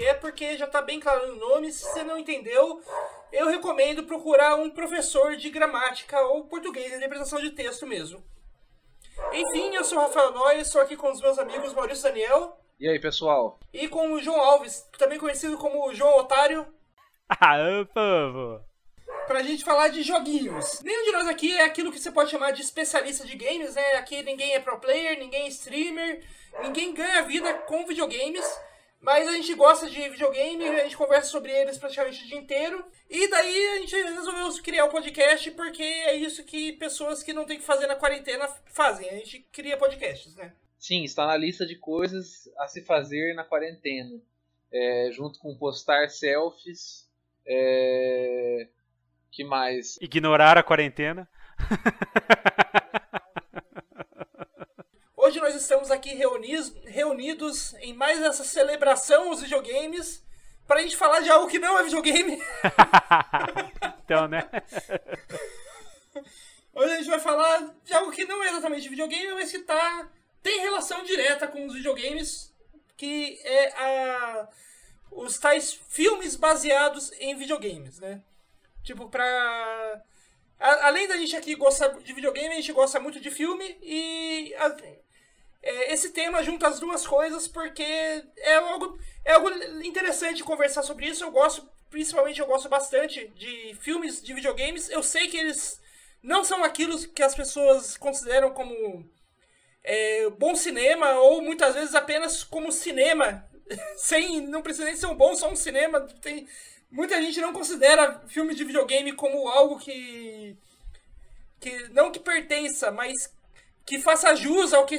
que é, porque já tá bem claro no nome. Se você não entendeu, eu recomendo procurar um professor de gramática ou português, interpretação de texto mesmo. Enfim, eu sou o Rafael Noy, estou aqui com os meus amigos Maurício Daniel. E aí, pessoal? E com o João Alves, também conhecido como João Otário. Ah, povo! Pra gente falar de joguinhos. Nenhum de nós aqui é aquilo que você pode chamar de especialista de games, né? Aqui ninguém é pro player, ninguém é streamer, ninguém ganha vida com videogames. Mas a gente gosta de videogame, a gente conversa sobre eles praticamente o dia inteiro. E daí a gente resolveu criar o um podcast porque é isso que pessoas que não tem que fazer na quarentena fazem. A gente cria podcasts, né? Sim, está na lista de coisas a se fazer na quarentena. É, junto com postar selfies. É... que mais? Ignorar a quarentena. Estamos aqui reunidos, reunidos em mais essa celebração aos videogames para a gente falar de algo que não é videogame. então, né? Hoje a gente vai falar de algo que não é exatamente videogame, mas que tá, tem relação direta com os videogames, que é a, os tais filmes baseados em videogames, né? Tipo, pra... A, além da gente aqui gostar de videogame, a gente gosta muito de filme e... A, esse tema junta as duas coisas porque é algo, é algo interessante conversar sobre isso. Eu gosto, principalmente eu gosto bastante de filmes de videogames. Eu sei que eles não são aquilo que as pessoas consideram como é, bom cinema ou muitas vezes apenas como cinema. Sem, não precisa nem ser um bom, só um cinema. Tem, muita gente não considera filmes de videogame como algo que que não que pertença, mas que faça jus ao que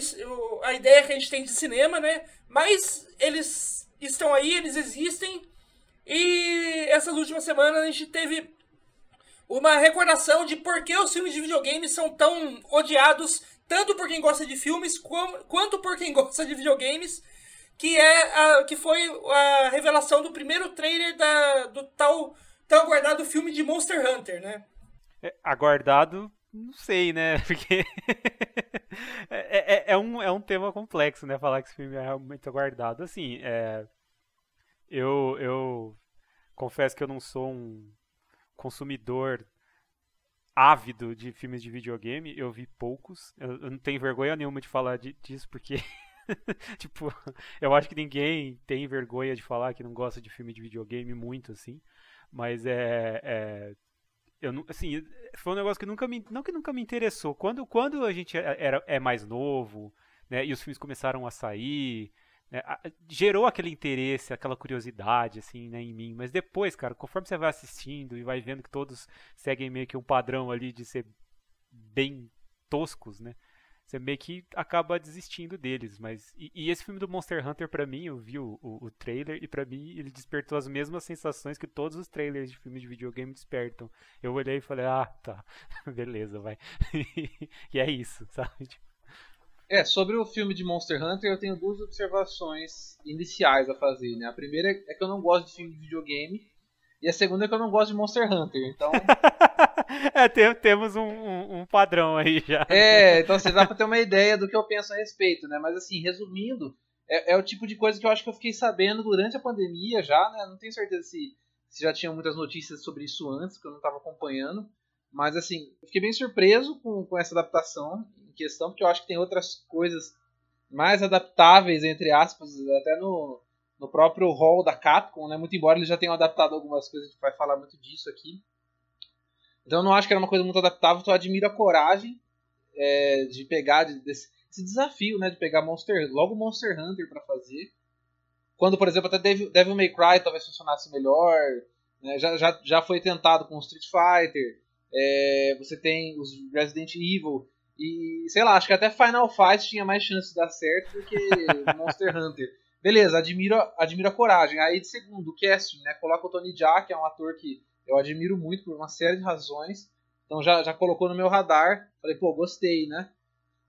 a ideia que a gente tem de cinema, né? Mas eles estão aí, eles existem. E essas últimas semanas a gente teve uma recordação de por que os filmes de videogame são tão odiados, tanto por quem gosta de filmes quanto por quem gosta de videogames, que é a, que foi a revelação do primeiro trailer da, do tal tão aguardado filme de Monster Hunter, né? É, aguardado não sei, né? Porque é, é, é, um, é um tema complexo, né? Falar que esse filme é realmente aguardado. Assim, é, eu, eu confesso que eu não sou um consumidor ávido de filmes de videogame. Eu vi poucos. Eu, eu não tenho vergonha nenhuma de falar de, disso, porque. tipo, eu acho que ninguém tem vergonha de falar que não gosta de filme de videogame muito, assim. Mas é, é eu assim, foi um negócio que nunca me, não que nunca me interessou. Quando, quando a gente é, era, é mais novo, né, e os filmes começaram a sair, né, gerou aquele interesse, aquela curiosidade, assim, né, em mim. Mas depois, cara, conforme você vai assistindo e vai vendo que todos seguem meio que um padrão ali de ser bem toscos, né, você meio que acaba desistindo deles. Mas e, e esse filme do Monster Hunter, para mim, eu vi o, o, o, trailer e para mim ele despertou as mesmas sensações que todos os trailers de filmes de videogame despertam. Eu olhei e falei, ah, tá, beleza, vai. e é isso, sabe? É, sobre o filme de Monster Hunter, eu tenho duas observações iniciais a fazer, né? A primeira é que eu não gosto de filme de videogame e a segunda é que eu não gosto de Monster Hunter, então. é, tem, temos um, um, um, padrão aí já. É, então você dá pra ter uma ideia do que eu penso a respeito, né? Mas assim, resumindo, é, é, o tipo de coisa que eu acho que eu fiquei sabendo durante a pandemia já, né? Não tenho certeza se, se já tinha muitas notícias sobre isso antes, que eu não estava acompanhando. Mas assim, eu fiquei bem surpreso com, com essa adaptação em questão, porque eu acho que tem outras coisas mais adaptáveis, entre aspas, até no, no próprio hall da Capcom, né? Muito embora eles já tenham adaptado algumas coisas, a gente vai falar muito disso aqui. Então eu não acho que era uma coisa muito adaptável, então eu admiro a coragem é, de pegar de, desse, esse desafio, né? De pegar Monster, logo Monster Hunter para fazer. Quando, por exemplo, até Devil, Devil May Cry talvez funcionasse melhor. Né? Já, já, já foi tentado com Street Fighter. É, você tem os Resident Evil. E sei lá, acho que até Final Fight tinha mais chance de dar certo do que Monster Hunter. Beleza, admiro, admiro a coragem. Aí, de segundo, o casting, né? Coloca o Tony Jaa, que é um ator que eu admiro muito por uma série de razões. Então já, já colocou no meu radar. Falei, pô, gostei, né?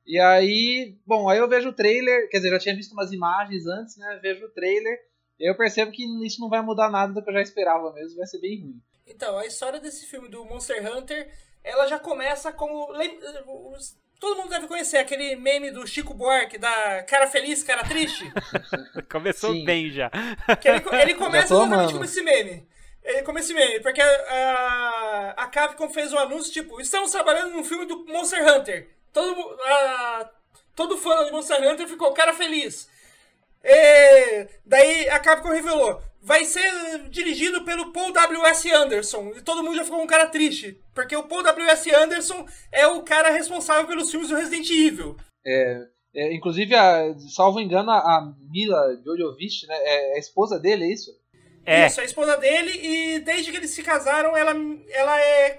E aí, bom, aí eu vejo o trailer, quer dizer, já tinha visto umas imagens antes, né? Vejo o trailer, e eu percebo que isso não vai mudar nada do que eu já esperava mesmo, vai ser bem ruim. Então, a história desse filme do Monster Hunter, ela já começa como todo mundo deve conhecer aquele meme do Chico Buarque, da cara feliz, cara triste. Começou Sim. bem já. Que ele, ele começa Já tô exatamente como esse meme. Ele como esse meme, porque a, a Capcom fez um anúncio tipo, estamos trabalhando num filme do Monster Hunter. Todo, a- todo fã de Monster Hunter ficou cara feliz. E daí a Capcom revelou, vai ser dirigido pelo Paul W.S. Anderson. E todo mundo já ficou com um cara triste, porque o Paul W.S. Anderson é o cara responsável pelos filmes do Resident Evil. É, inclusive, a, salvo engano, a, Mila Jovovich, né, é a esposa dele, é isso? É, Isso, a esposa dele, e desde que eles se casaram, ela, ela é.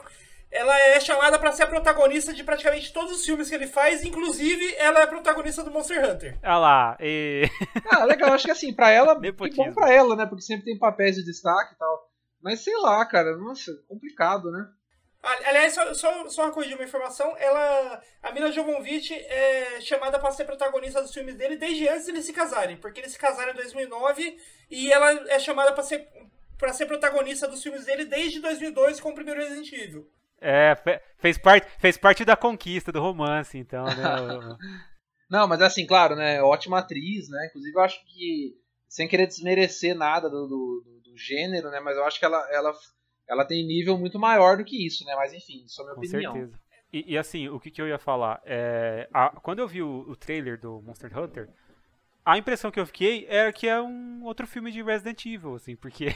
Ela é chamada pra ser a protagonista de praticamente todos os filmes que ele faz, inclusive ela é a protagonista do Monster Hunter. olha lá. E... Ah, legal, acho que assim, pra ela, que Nepotismo. bom pra ela, né, porque sempre tem papéis de destaque e tal. Mas sei lá, cara, nossa, complicado, né? Ali- Aliás, só, só, só uma corrigir uma informação, ela. A Mila Jovovich é chamada pra ser protagonista dos filmes dele desde antes de eles se casarem, porque eles se casaram em 2009 e ela é chamada pra ser, pra ser protagonista dos filmes dele desde 2002 com o primeiro Resident Evil. É, fe- fez parte, fez parte da conquista do romance, então, né? Não, mas assim, claro, né, ótima atriz, né, inclusive eu acho que, sem querer desmerecer nada do, do, do- gênero, né, mas eu acho que ela, ela, ela tem nível muito maior do que isso, né, mas enfim, isso é a minha Com opinião. certeza. E, e assim, o que, que eu ia falar? É, a- quando eu vi o, o trailer do Monster Hunter, a impressão que eu fiquei era que é um outro filme de Resident Evil, assim, porque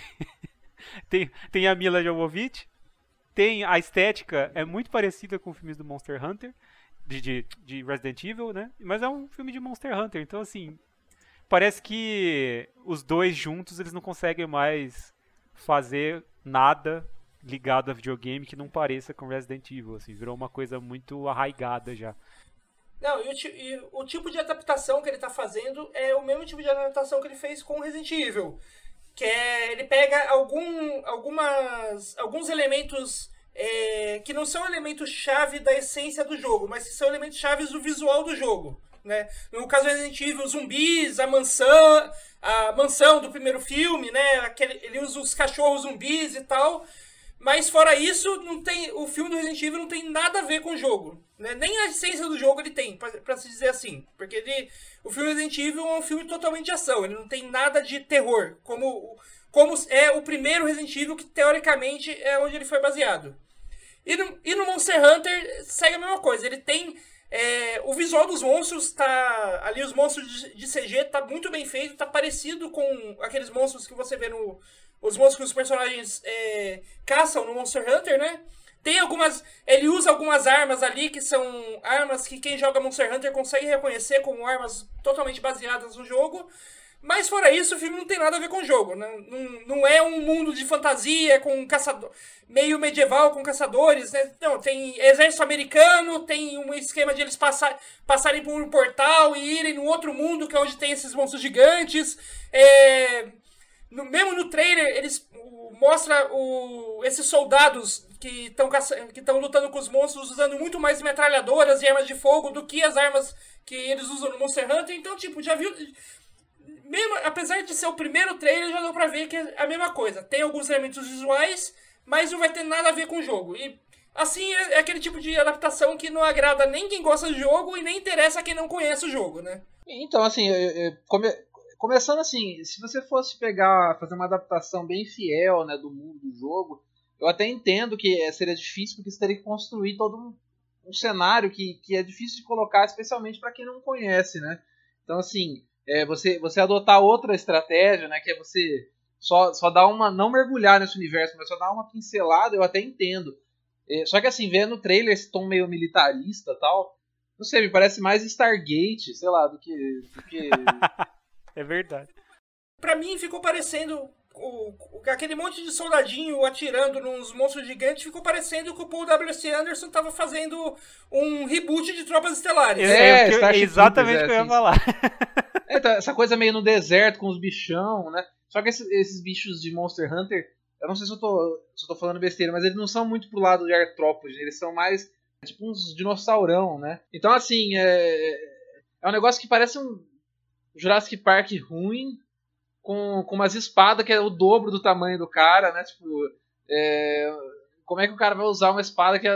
tem, tem a Mila Jovovich, tem a estética é muito parecida com filmes do Monster Hunter, de, de, de Resident Evil, né? Mas é um filme de Monster Hunter, então assim, parece que os dois juntos eles não conseguem mais fazer nada ligado a videogame que não pareça com Resident Evil, assim, virou uma coisa muito arraigada já. Não, e o, e o tipo de adaptação que ele tá fazendo é o mesmo tipo de adaptação que ele fez com Resident Evil. Que é, ele pega algum, algumas, alguns elementos é, que não são elementos-chave da essência do jogo, mas que são elementos-chaves do visual do jogo. Né? No caso do Resident Evil, os zumbis, a mansão, a mansão do primeiro filme, né? Aquele, ele usa os cachorros zumbis e tal. Mas fora isso, não tem, o filme do Resident Evil não tem nada a ver com o jogo. Né? Nem a essência do jogo ele tem, pra se dizer assim. Porque ele, o filme Resident Evil é um filme totalmente de ação. Ele não tem nada de terror. Como, como é o primeiro Resident Evil, que teoricamente é onde ele foi baseado. E no, e no Monster Hunter segue a mesma coisa. Ele tem. é, o visual dos monstros tá. Ali, os monstros de CG tá muito bem feito, tá parecido com aqueles monstros que você vê no. Os monstros que os personagens é, caçam no Monster Hunter, né? Tem algumas. Ele usa algumas armas ali que são armas que quem joga Monster Hunter consegue reconhecer como armas totalmente baseadas no jogo. Mas fora isso, o filme não tem nada a ver com o jogo. Não, não, não é um mundo de fantasia com caçador. meio medieval com caçadores, né? Não, tem exército americano, tem um esquema de eles passar, passarem por um portal e irem no outro mundo, que é onde tem esses monstros gigantes. É, no, mesmo no trailer, eles mostra o, esses soldados que estão que estão lutando com os monstros usando muito mais metralhadoras e armas de fogo do que as armas que eles usam no Monster Hunter. Então, tipo, já viu mesmo, apesar de ser o primeiro trailer, já deu pra ver que é a mesma coisa. Tem alguns elementos visuais, mas não vai ter nada a ver com o jogo. E assim é, é aquele tipo de adaptação que não agrada nem quem gosta do jogo e nem interessa quem não conhece o jogo, né? Então, assim, eu- eu- come- começando assim, se você fosse pegar, fazer uma adaptação bem fiel né, do mundo do jogo, eu até entendo que eh, seria difícil, porque você teria que construir todo um, um cenário que, que é difícil de colocar, especialmente para quem não conhece, né? Então, assim, é, você, você adotar outra estratégia, né, que é você só, só dar uma, não mergulhar nesse universo, mas só dar uma pincelada, eu até entendo. É, só que assim, vendo o trailer esse tom meio militarista tal, não sei, me parece mais Stargate, sei lá, do que. Do que... É verdade. Pra mim ficou parecendo o, o- aquele monte de soldadinho atirando nos monstros gigantes, ficou parecendo que o Paul W.C. Anderson tava fazendo um reboot de Tropas Estelares. É, É, o que eu- exatamente o que eu é, ia sim. falar. É, tá, essa coisa meio no deserto com os bichão, né? Só que esses, esses bichos de Monster Hunter, eu não sei se eu, tô, se eu tô falando besteira, mas eles não são muito pro lado de artrópode, eles são mais tipo uns dinossaurão, né? Então, assim, é, é um negócio que parece um Jurassic Park ruim, com, com umas espadas que é o dobro do tamanho do cara, né? Tipo, é, como é que o cara vai usar uma espada que é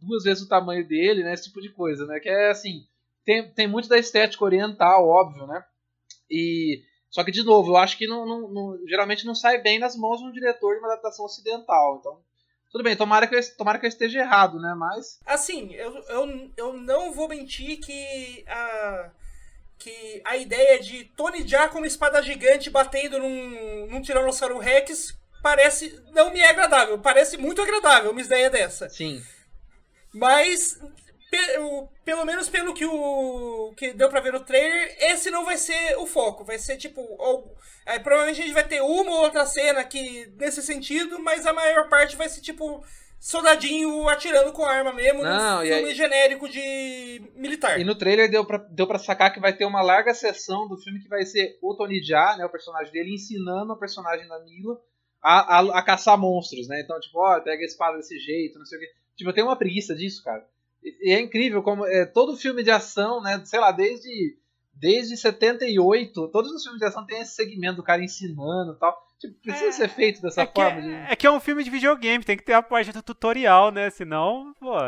duas vezes o tamanho dele, né? Esse tipo de coisa, né? Que é assim, tem, tem muito da estética oriental, óbvio, né? E só que de novo, eu acho que não, não, não, geralmente não sai bem nas mãos de um diretor de uma adaptação ocidental. Então, tudo bem, tomara que eu, tomara que eu esteja errado, né? Mas assim, eu, eu, eu não vou mentir que a que a ideia de Tony Jaa com uma espada gigante batendo num, num Tiranossauro Rex parece. não me é agradável. Parece muito agradável uma ideia dessa. Sim. Mas, pelo menos pelo que o que deu pra ver no trailer, esse não vai ser o foco. Vai ser tipo. Ou, aí, provavelmente a gente vai ter uma ou outra cena que nesse sentido, mas a maior parte vai ser tipo soldadinho atirando com arma mesmo, Não, e filme aí- genérico de militar. E no trailer deu pra, deu pra sacar que vai ter uma larga sessão do filme que vai ser o Tony Jaa, né, o personagem dele, ensinando o personagem da Mila a, a, a caçar monstros, né? Então, tipo, ó, pega a espada desse jeito, não sei o quê. Tipo, eu tenho uma preguiça disso, cara. E, e é incrível como é, todo filme de ação, né, sei lá, desde, desde 78, todos os filmes de ação têm esse segmento do cara ensinando e tal. Tipo, precisa É, ser feito dessa É que, forma. de- é, é que é um filme de videogame, tem que ter a parte do tutorial, né? Senão, pô.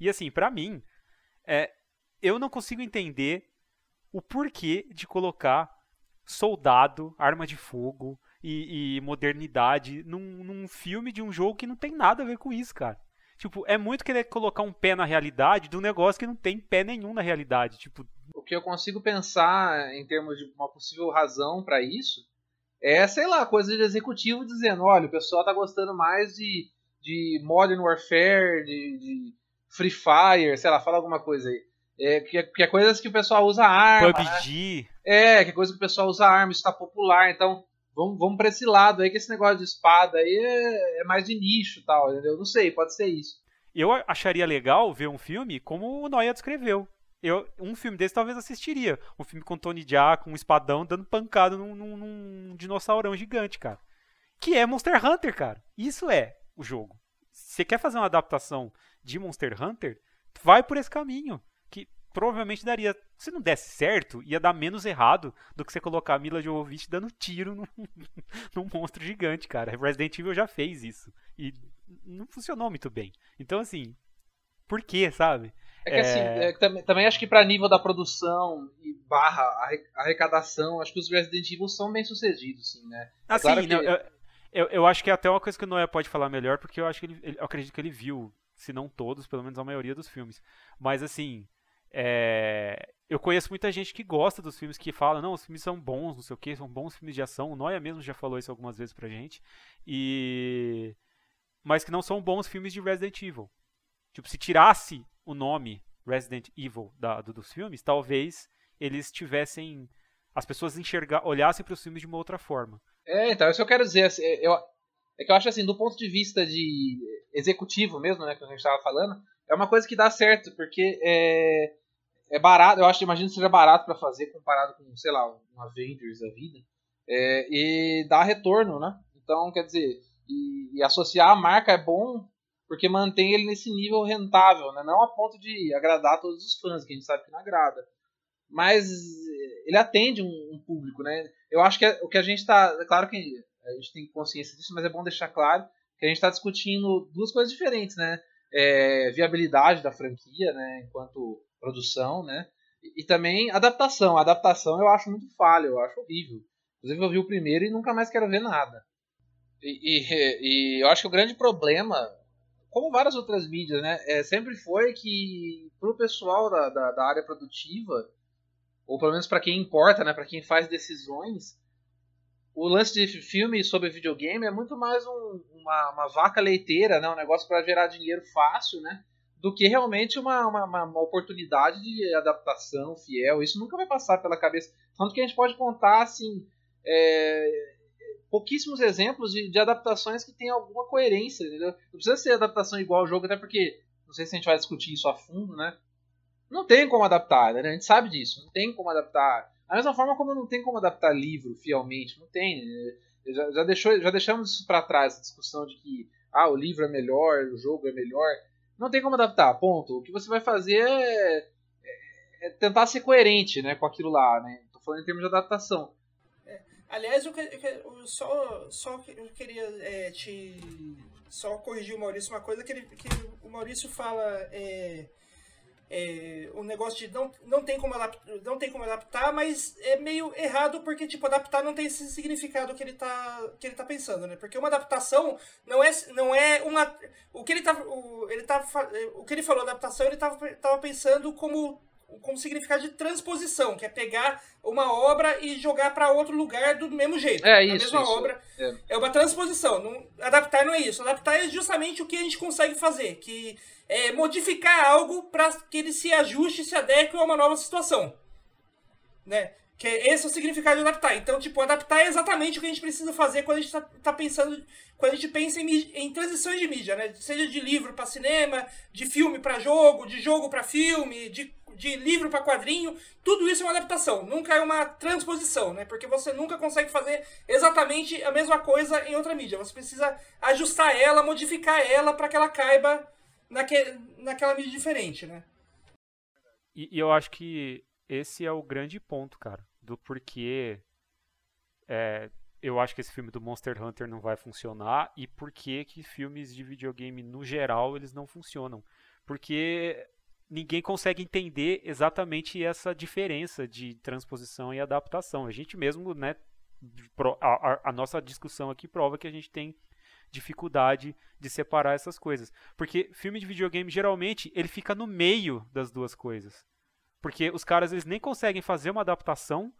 e assim, pra mim, é, eu não consigo entender o porquê de colocar soldado, arma de fogo e, e modernidade num, num filme de um jogo que não tem nada a ver com isso, cara. Tipo, é muito querer colocar um pé na realidade de um negócio que não tem pé nenhum na realidade. Tipo, o que eu consigo pensar em termos de uma possível razão pra isso é, sei lá, coisa de executivo dizendo, olha, o pessoal tá gostando mais de, de Modern Warfare, de, de Free Fire, sei lá, fala alguma coisa aí. É, que, é- que é coisas que o pessoal usa arma, né? PUBG. É, que é coisa que o pessoal usa arma, isso tá popular, então vamos, vamos pra esse lado aí, que esse negócio de espada aí é, é mais de nicho tal, entendeu? Não sei, pode ser isso. Eu acharia legal ver um filme como o Noia descreveu. Eu, um filme desse talvez assistiria. Um filme com Tony Jaa, com um espadão, dando pancada num, num, num dinossaurão gigante, cara. Que é Monster Hunter, cara. Isso é o jogo. Se você quer fazer uma adaptação de Monster Hunter, vai por esse caminho. Provavelmente daria. Se não desse certo, ia dar menos errado do que você colocar a Mila Jovovich dando tiro num, num monstro gigante, cara. Resident Evil já fez isso. E não funcionou muito bem. Então, assim, por quê, sabe? É que assim, é, também, também acho que pra nível da produção e barra arre- arrecadação, acho que os Resident Evil são bem sucedidos, sim, né? Assim, claro que- não, eu, eu, eu acho que é até uma coisa que o Noé pode falar melhor, porque eu acho que ele, ele- eu acredito que ele viu, se não todos, pelo menos a maioria dos filmes. Mas assim, é, eu conheço muita gente que gosta dos filmes que fala, não, os filmes são bons, não sei o que, são bons filmes de ação. O Noé mesmo já falou isso algumas vezes pra gente. E mas que não são bons filmes de Resident Evil. Tipo, se tirasse o nome Resident Evil da, do- dos filmes, talvez eles tivessem as pessoas enxergar, olhassem para os filmes de uma outra forma. É, então, isso eu quero dizer. assim, eu, é que eu acho assim, do ponto de vista de executivo mesmo, né, que a gente estava falando, é uma coisa que dá certo, porque é, é barato, eu acho, imagino que seja barato para fazer comparado com, sei lá, um Avengers da vida, é, e dá retorno, né? Então, quer dizer, e, e associar a marca é bom porque mantém ele nesse nível rentável, né? Não a ponto de agradar todos os fãs, que a gente sabe que não agrada. Mas ele atende um, um público, né? Eu acho que é- o que a gente está. É claro que a gente tem consciência disso, mas é bom deixar claro que a gente está discutindo duas coisas diferentes, né? É, viabilidade da franquia, né? Enquanto produção, né? E, e também adaptação. A adaptação eu acho muito falha, eu acho horrível. Inclusive eu vi o primeiro e nunca mais quero ver nada. E, e- e eu acho que o grande problema, como várias outras mídias, né? É, sempre foi que pro pessoal da, da, da área produtiva, ou pelo menos para quem importa, né? Para quem faz decisões, o lance de filme sobre videogame é muito mais um- uma, uma vaca leiteira, né? Um negócio para gerar dinheiro fácil, né? Do que realmente uma, uma, uma- oportunidade de adaptação fiel. Isso nunca vai passar pela cabeça. Tanto que a gente pode contar, assim, é, pouquíssimos exemplos de, de adaptações que têm alguma coerência, entendeu? Não precisa ser adaptação igual ao jogo, até porque, não sei se a gente vai discutir isso a fundo, né? Não tem como adaptar, né? A gente sabe disso, não tem como adaptar. Da mesma forma como não tem como adaptar livro fielmente, não tem. né? Já, já, deixou, já deixamos isso pra trás, essa discussão de que ah, o livro é melhor, o jogo é melhor. Não tem como adaptar, ponto. O que você vai fazer é, é- é tentar ser coerente né, com aquilo lá, né? Tô falando em termos de adaptação. Aliás, eu, eu só, só eu queria é, te só corrigir o Maurício uma coisa que, ele, que o Maurício fala é, o negócio de não, não, tem como adaptar, não tem como adaptar, mas é meio errado porque tipo adaptar não tem esse significado que ele tá que ele tá pensando, né? Porque uma adaptação não é não é uma o que ele tá o, ele tá o que ele falou adaptação, ele tava, tava pensando como como significado de transposição, que é pegar uma obra e jogar para outro lugar do mesmo jeito. É isso. A mesma isso. obra. É. é. uma transposição. Não, adaptar não é isso. Adaptar é justamente o que a gente consegue fazer, que é modificar algo para que ele se ajuste, se adeque a uma nova situação. Né? Que é, esse é o significado de adaptar. Então, tipo, adaptar é exatamente o que a gente precisa fazer quando a gente está tá pensando, quando a gente pensa em, em transições de mídia, né? Seja de livro para cinema, de filme para jogo, de jogo para filme, de de livro para quadrinho, tudo isso é uma adaptação, nunca é uma transposição, né? Porque você nunca consegue fazer exatamente a mesma coisa em outra mídia. Você precisa ajustar ela, modificar ela para que ela caiba naque, naquela mídia diferente, né? E, e, eu acho que esse é o grande ponto, cara, do porquê é, eu acho que esse filme do Monster Hunter não vai funcionar e por que que filmes de videogame no geral eles não funcionam. Porque ninguém consegue entender exatamente essa diferença de transposição e adaptação. A gente mesmo, né, a, a, nossa discussão aqui prova que a gente tem dificuldade de separar essas coisas. Porque filme de videogame, geralmente, ele fica no meio das duas coisas. Porque os caras, eles nem conseguem fazer uma adaptação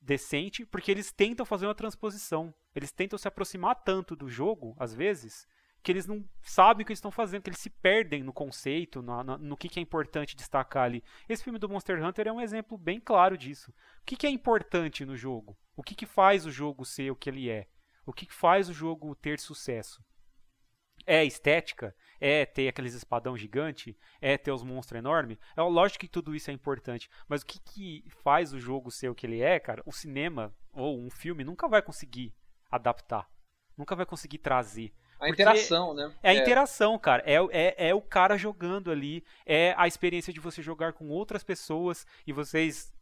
decente, porque eles tentam fazer uma transposição. Eles tentam se aproximar tanto do jogo, às vezes, que eles não sabem o que eles estão fazendo, que eles se perdem no conceito, no, no, no que, que, é importante destacar ali. Esse filme do Monster Hunter é um exemplo bem claro disso. O que, que é importante no jogo? O que, que faz o jogo ser o que ele é? O que, que faz o jogo ter sucesso? É estética? É ter aqueles espadão gigante? É ter os monstros enormes? É lógico que tudo isso é importante, mas o que, que faz o jogo ser o que ele é, cara? O cinema ou um filme nunca vai conseguir adaptar, nunca vai conseguir trazer. A interação, né? É a é. interação, cara. É, é, é o cara jogando ali. É a experiência de você jogar com outras pessoas e vocês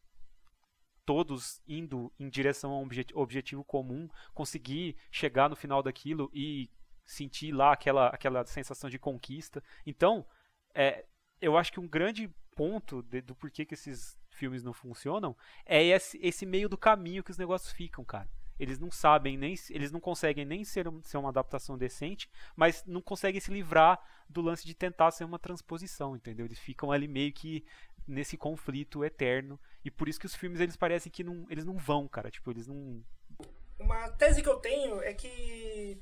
todos indo em direção a um objetivo comum, conseguir chegar no final daquilo e sentir lá aquela, aquela sensação de conquista. Então, é, eu acho que um grande ponto de, do porquê que esses filmes não funcionam é esse, esse meio do caminho que os negócios ficam, cara eles não sabem nem eles não conseguem nem ser, ser uma adaptação decente, mas não conseguem se livrar do lance de tentar ser uma transposição, entendeu? Eles ficam ali meio que nesse conflito eterno e por isso que os filmes eles parecem que não eles não vão, cara, tipo eles não uma tese que eu tenho é que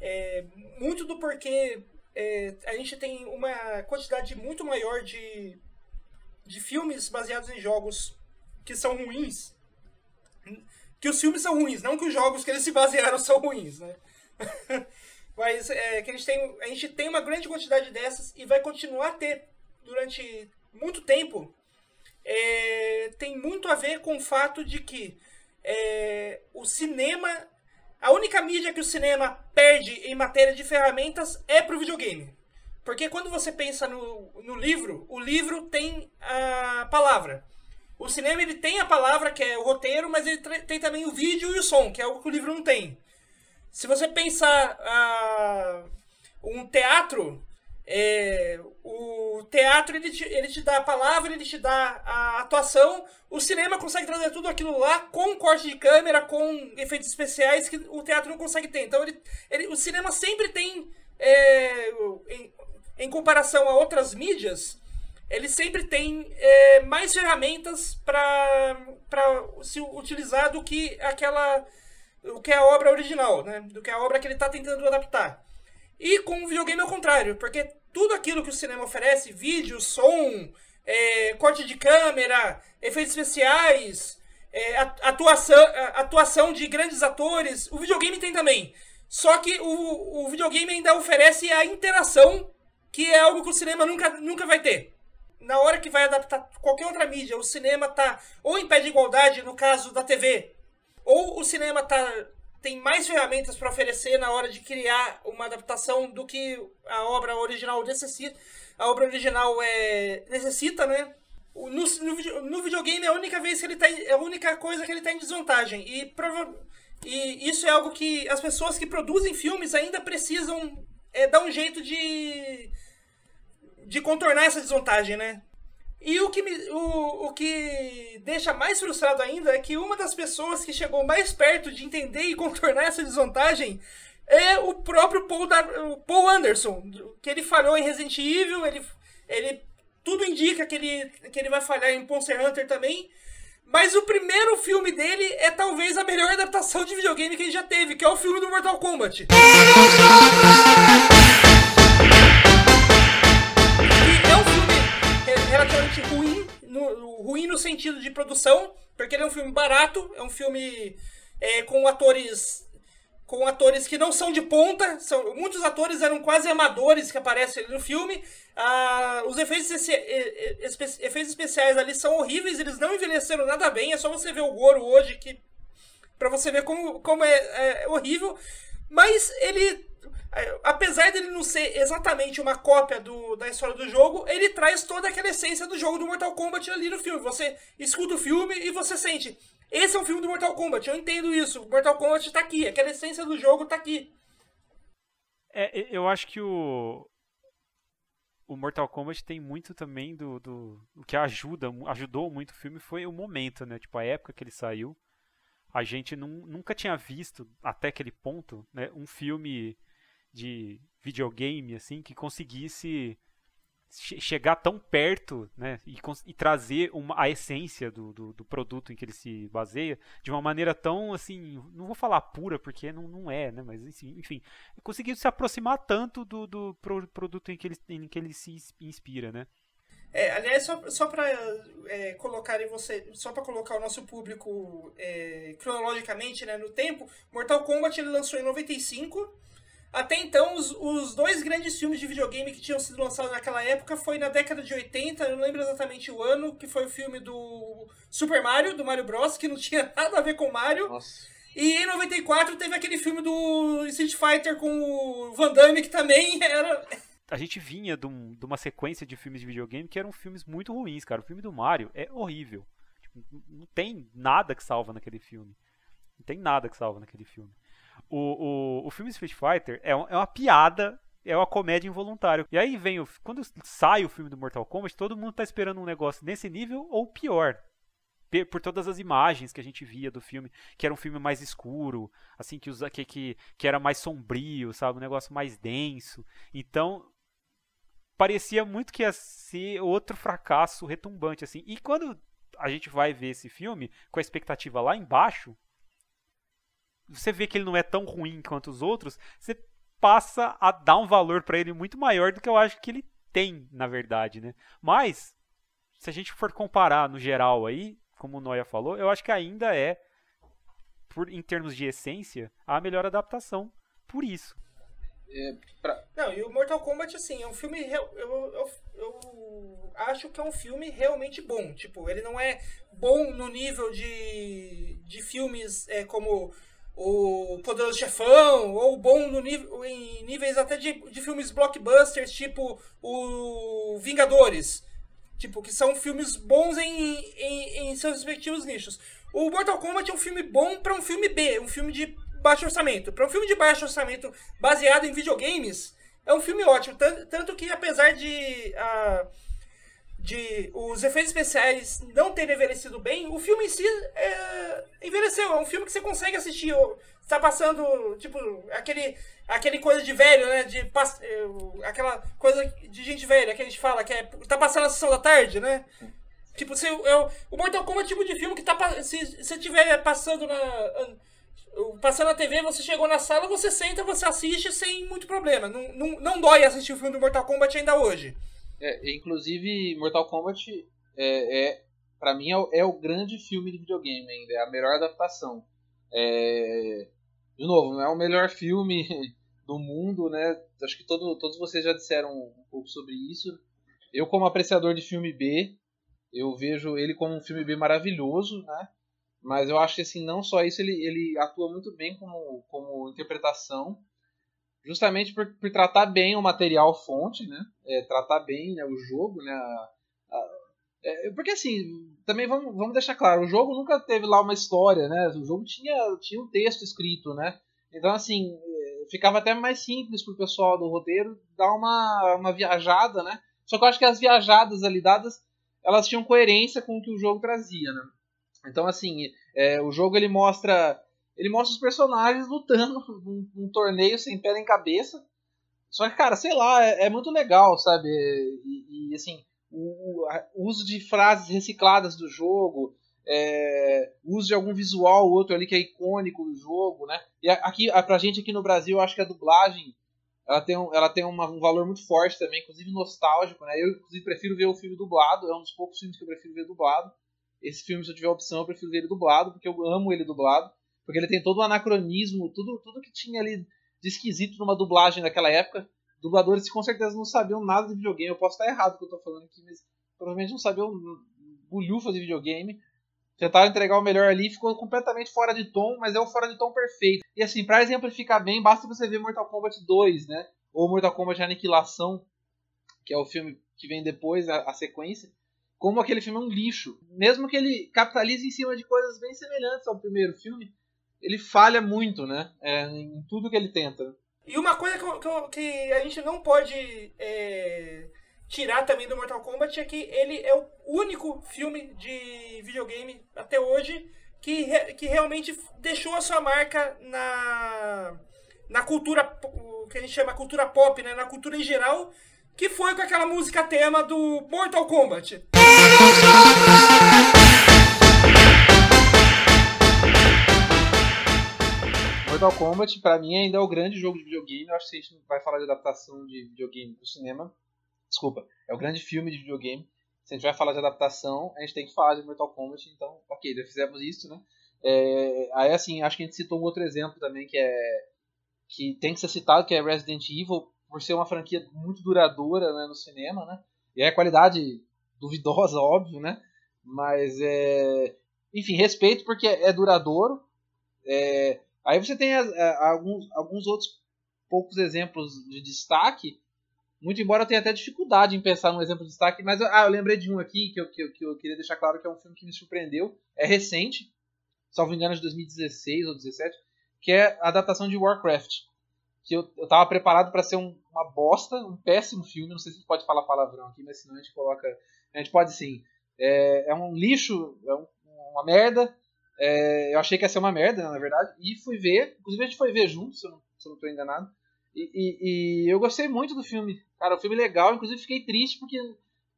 é, muito do porquê é, a gente tem uma quantidade muito maior de, de filmes baseados em jogos que são ruins que os filmes são ruins, não que os jogos que eles se basearam são ruins, né? Mas é, que a gente, tem, a gente tem uma grande quantidade dessas e vai continuar a ter durante muito tempo. É, tem muito a ver com o fato de que é, o cinema. A única mídia que o cinema perde em matéria de ferramentas é pro videogame. Porque quando você pensa no, no livro, o livro tem a palavra. O cinema ele tem a palavra, que é o roteiro, mas ele tem também o vídeo e o som, que é algo que o livro não tem. Se você pensar uh, um teatro, é, o teatro ele te, ele te dá a palavra, ele te dá a atuação. O cinema consegue trazer tudo aquilo lá com corte de câmera, com efeitos especiais que o teatro não consegue ter. Então ele, ele o cinema sempre tem, é, em, em comparação a outras mídias, ele sempre tem é, mais ferramentas para se utilizar do que aquela o que é a obra original, né? Do que a obra que ele está tentando adaptar. E com o videogame é o contrário, porque tudo aquilo que o cinema oferece, vídeo, som, é, corte de câmera, efeitos especiais, é, atuação, atuação de grandes atores, o videogame tem também. Só que o, o videogame ainda oferece a interação, que é algo que o cinema nunca, nunca vai ter na hora que vai adaptar qualquer outra mídia, o cinema tá ou em pé de igualdade, no caso da TV, ou o cinema tá tem mais ferramentas para oferecer na hora de criar uma adaptação do que a obra original necessita. A obra original é necessita, né? no, no, no, videogame é a única vez que ele tá. É a única coisa que ele tá em desvantagem. E, prova e isso é algo que as pessoas que produzem filmes ainda precisam é, dar um jeito de. De contornar essa desvantagem, né? E o que, me, o, o que deixa mais frustrado ainda é que uma das pessoas que chegou mais perto de entender e contornar essa desvantagem é o próprio Paul, da, Paul Anderson, que ele falhou em Resident Evil, ele, ele tudo indica que ele, que ele vai falhar em Monster Hunter também. Mas o primeiro filme dele é talvez a melhor adaptação de videogame que ele já teve, que é o filme do Mortal Kombat. Relativamente ruim, no, ruim no sentido de produção, porque ele é um filme barato, é um filme é, com atores com atores que não são de ponta, são, muitos atores eram quase amadores que aparecem no filme. Ah, os efeitos, efeitos especiais ali são horríveis, eles não envelheceram nada bem, é só você ver o Goro hoje que para você ver como, como é, é, horrível. Mas ele, apesar dele não ser exatamente uma cópia do, da história do jogo, ele traz toda aquela essência do jogo do Mortal Kombat ali no filme. Você escuta o filme e você sente esse é um filme do Mortal Kombat, eu entendo isso. Mortal Kombat tá aqui, aquela essência do jogo tá aqui. É, eu acho que o. O Mortal Kombat tem muito também do, do. O que ajuda, ajudou muito o filme foi o momento, né? Tipo, a época que ele saiu. A gente nunca tinha visto, até aquele ponto, né, um filme de videogame, assim, que conseguisse chegar tão perto né, e, e trazer uma, a essência do, do, do, produto em que ele se baseia de uma maneira tão assim, não vou falar pura porque não, não é, né, mas enfim, conseguiu se aproximar tanto do, do produto em que ele, em que ele se inspira, né? É, aliás, só, só para é, colocar em você, só para colocar o nosso público é, cronologicamente né, no tempo, Mortal Kombat ele lançou em 95 até então, os, os, dois grandes filmes de videogame que tinham sido lançados naquela época foi na década de 80, eu não lembro exatamente o ano, que foi o filme do Super Mario, do Mario Bros, que não tinha nada a ver com Mario. Nossa. E em 94 teve aquele filme do Street Fighter com o Van Damme, que também era. A gente vinha de, um, de uma sequência de filmes de videogame que eram filmes muito ruins, cara. O filme do Mario é horrível. Tipo, não tem nada que salva naquele filme. Não tem nada que salva naquele filme o, o, o filme Street Fighter é, um, é uma piada é uma comédia involuntária. E aí vem o, quando sai o filme do Mortal Kombat, todo mundo tá esperando um negócio nesse nível ou pior. Por todas as imagens que a gente via do filme, que era um filme mais escuro, assim, que, usa, que, que, que era mais sombrio, sabe? Um negócio mais denso. Então, parecia muito que ia ser outro fracasso retumbante, assim. E quando a gente vai ver esse filme, com a expectativa lá embaixo, você vê que ele não é tão ruim quanto os outros, você passa a dar um valor para ele muito maior do que eu acho que ele tem, na verdade, né? Mas se a gente for comparar no geral aí, como o Noia falou, eu acho que ainda é por em termos de essência a melhor adaptação por isso. É, pra... Não, e o Mortal Kombat, assim, é um filme. Eu, eu, eu, eu, acho que é um filme realmente bom. Tipo, ele não é bom no nível de, de filmes é, como o Poderoso Chefão, ou bom no nível, em níveis até de, de filmes blockbusters, tipo o Vingadores. Tipo, que são filmes bons em, em, em seus respectivos nichos. O Mortal Kombat é um filme bom para um filme B, um filme de baixo orçamento. Para um filme de baixo orçamento baseado em videogames, é um filme ótimo. Tanto, tanto que, apesar de. Uh, de os efeitos especiais não terem envelhecido bem, o filme em si é, envelheceu. É um filme que você consegue assistir. Está passando, tipo, aquele, aquele coisa de velho, né? De, é, aquela coisa de gente velha que a gente fala, que é. Tá passando a sessão da tarde, né? Tipo, se, eu, o Mortal Kombat é o tipo de filme que tá. Se você estiver passando na. Passando na TV, você chegou na sala, você senta, você assiste sem muito problema. Não, não, não dói assistir o filme do Mortal Kombat ainda hoje. É, inclusive, Mortal Kombat é, é para mim é, é, o grande filme de videogame ainda, é a melhor adaptação. É, de novo, não é o melhor filme do mundo, né? Acho que todo, todos vocês já disseram um pouco sobre isso. Eu, como apreciador de filme B, eu vejo ele como um filme B maravilhoso, né? Mas eu acho que assim, não só isso, ele, ele atua muito bem como, como interpretação justamente por, por, tratar bem o material fonte, né? É, tratar bem né, o jogo, né? A, a, É, porque assim, também vamos, vamos deixar claro, o jogo nunca teve lá uma história, né? O jogo tinha, tinha um texto escrito, né? Então, assim, é, ficava até mais simples pro pessoal do roteiro dar uma, uma viajada, né? Só que eu acho que as viajadas ali dadas, elas tinham coerência com o que o jogo trazia, né? Então, assim, é, o jogo ele mostra ele mostra os personagens lutando num, num, torneio sem pé nem cabeça. Só que, cara, sei lá, é, é muito legal, sabe? E, e assim, o, o, uso de frases recicladas do jogo, é, uso de algum visual ou outro ali que é icônico do jogo, né? E aqui, pra gente aqui no Brasil, eu acho que a dublagem ela tem, um, ela tem uma, um valor muito forte também, inclusive nostálgico, né? Eu, inclusive, prefiro ver o filme dublado, é um dos poucos filmes que eu prefiro ver dublado. Esse filme, se eu tiver opção, eu prefiro ver ele dublado, porque eu amo ele dublado. Porque ele tem todo o anacronismo, tudo, tudo que tinha ali de esquisito numa dublagem naquela época. Dubladores com certeza não sabiam nada de videogame. Eu posso estar errado o que eu estou falando aqui, mas provavelmente não sabiam bulhufas de videogame. Tentaram entregar o melhor ali, ficou completamente fora de tom, mas é o fora de tom perfeito. E assim, para exemplificar bem, basta você ver Mortal Kombat 2, né? Ou Mortal Kombat Aniquilação, que é o filme que vem depois, a, a sequência como aquele filme é um lixo. Mesmo que ele capitalize em cima de coisas bem semelhantes ao primeiro filme, ele falha muito, né? É, em tudo que ele tenta. E uma coisa que, que, que a gente não pode é, tirar também do Mortal Kombat é que ele é o único filme de videogame até hoje que, que realmente deixou a sua marca na, na cultura, o que a gente chama cultura pop, né? na cultura em geral, que foi com aquela música tema do Mortal Kombat. Mortal Kombat, pra mim, ainda é o grande jogo de videogame. Eu acho que a gente vai falar de adaptação de videogame pro cinema. Desculpa, é o grande filme de videogame. Se a gente vai falar de adaptação, a gente tem que falar de Mortal Kombat. Então, ok, já fizemos isso, né? É, aí, assim, acho que a gente citou um outro exemplo também que é que tem que ser citado, que é Resident Evil, por ser uma franquia muito duradoura né, no cinema, né? E é qualidade duvidosa, óbvio, né? Mas, é... enfim, respeito porque é duradouro. É... Aí você tem as, a, alguns, alguns outros poucos exemplos de destaque. Muito embora eu tenha até dificuldade em pensar num exemplo de destaque, mas ah, eu lembrei de um aqui que eu, que, eu, que eu queria deixar claro que é um filme que me surpreendeu. É recente, salvo engano de 2016 ou 2017, que é a adaptação de Warcraft. Que eu, eu tava preparado para ser um, uma bosta, um péssimo filme. Não sei se pode falar palavrão aqui, mas senão a gente coloca. A gente pode sim. É, é um lixo, é um, uma merda. É, eu achei que ia ser uma merda, né, na verdade, e fui ver. Inclusive a gente foi ver juntos, se eu não, se eu não tô enganado. E, e, e, eu gostei muito do filme. Cara, o filme é legal, inclusive fiquei triste porque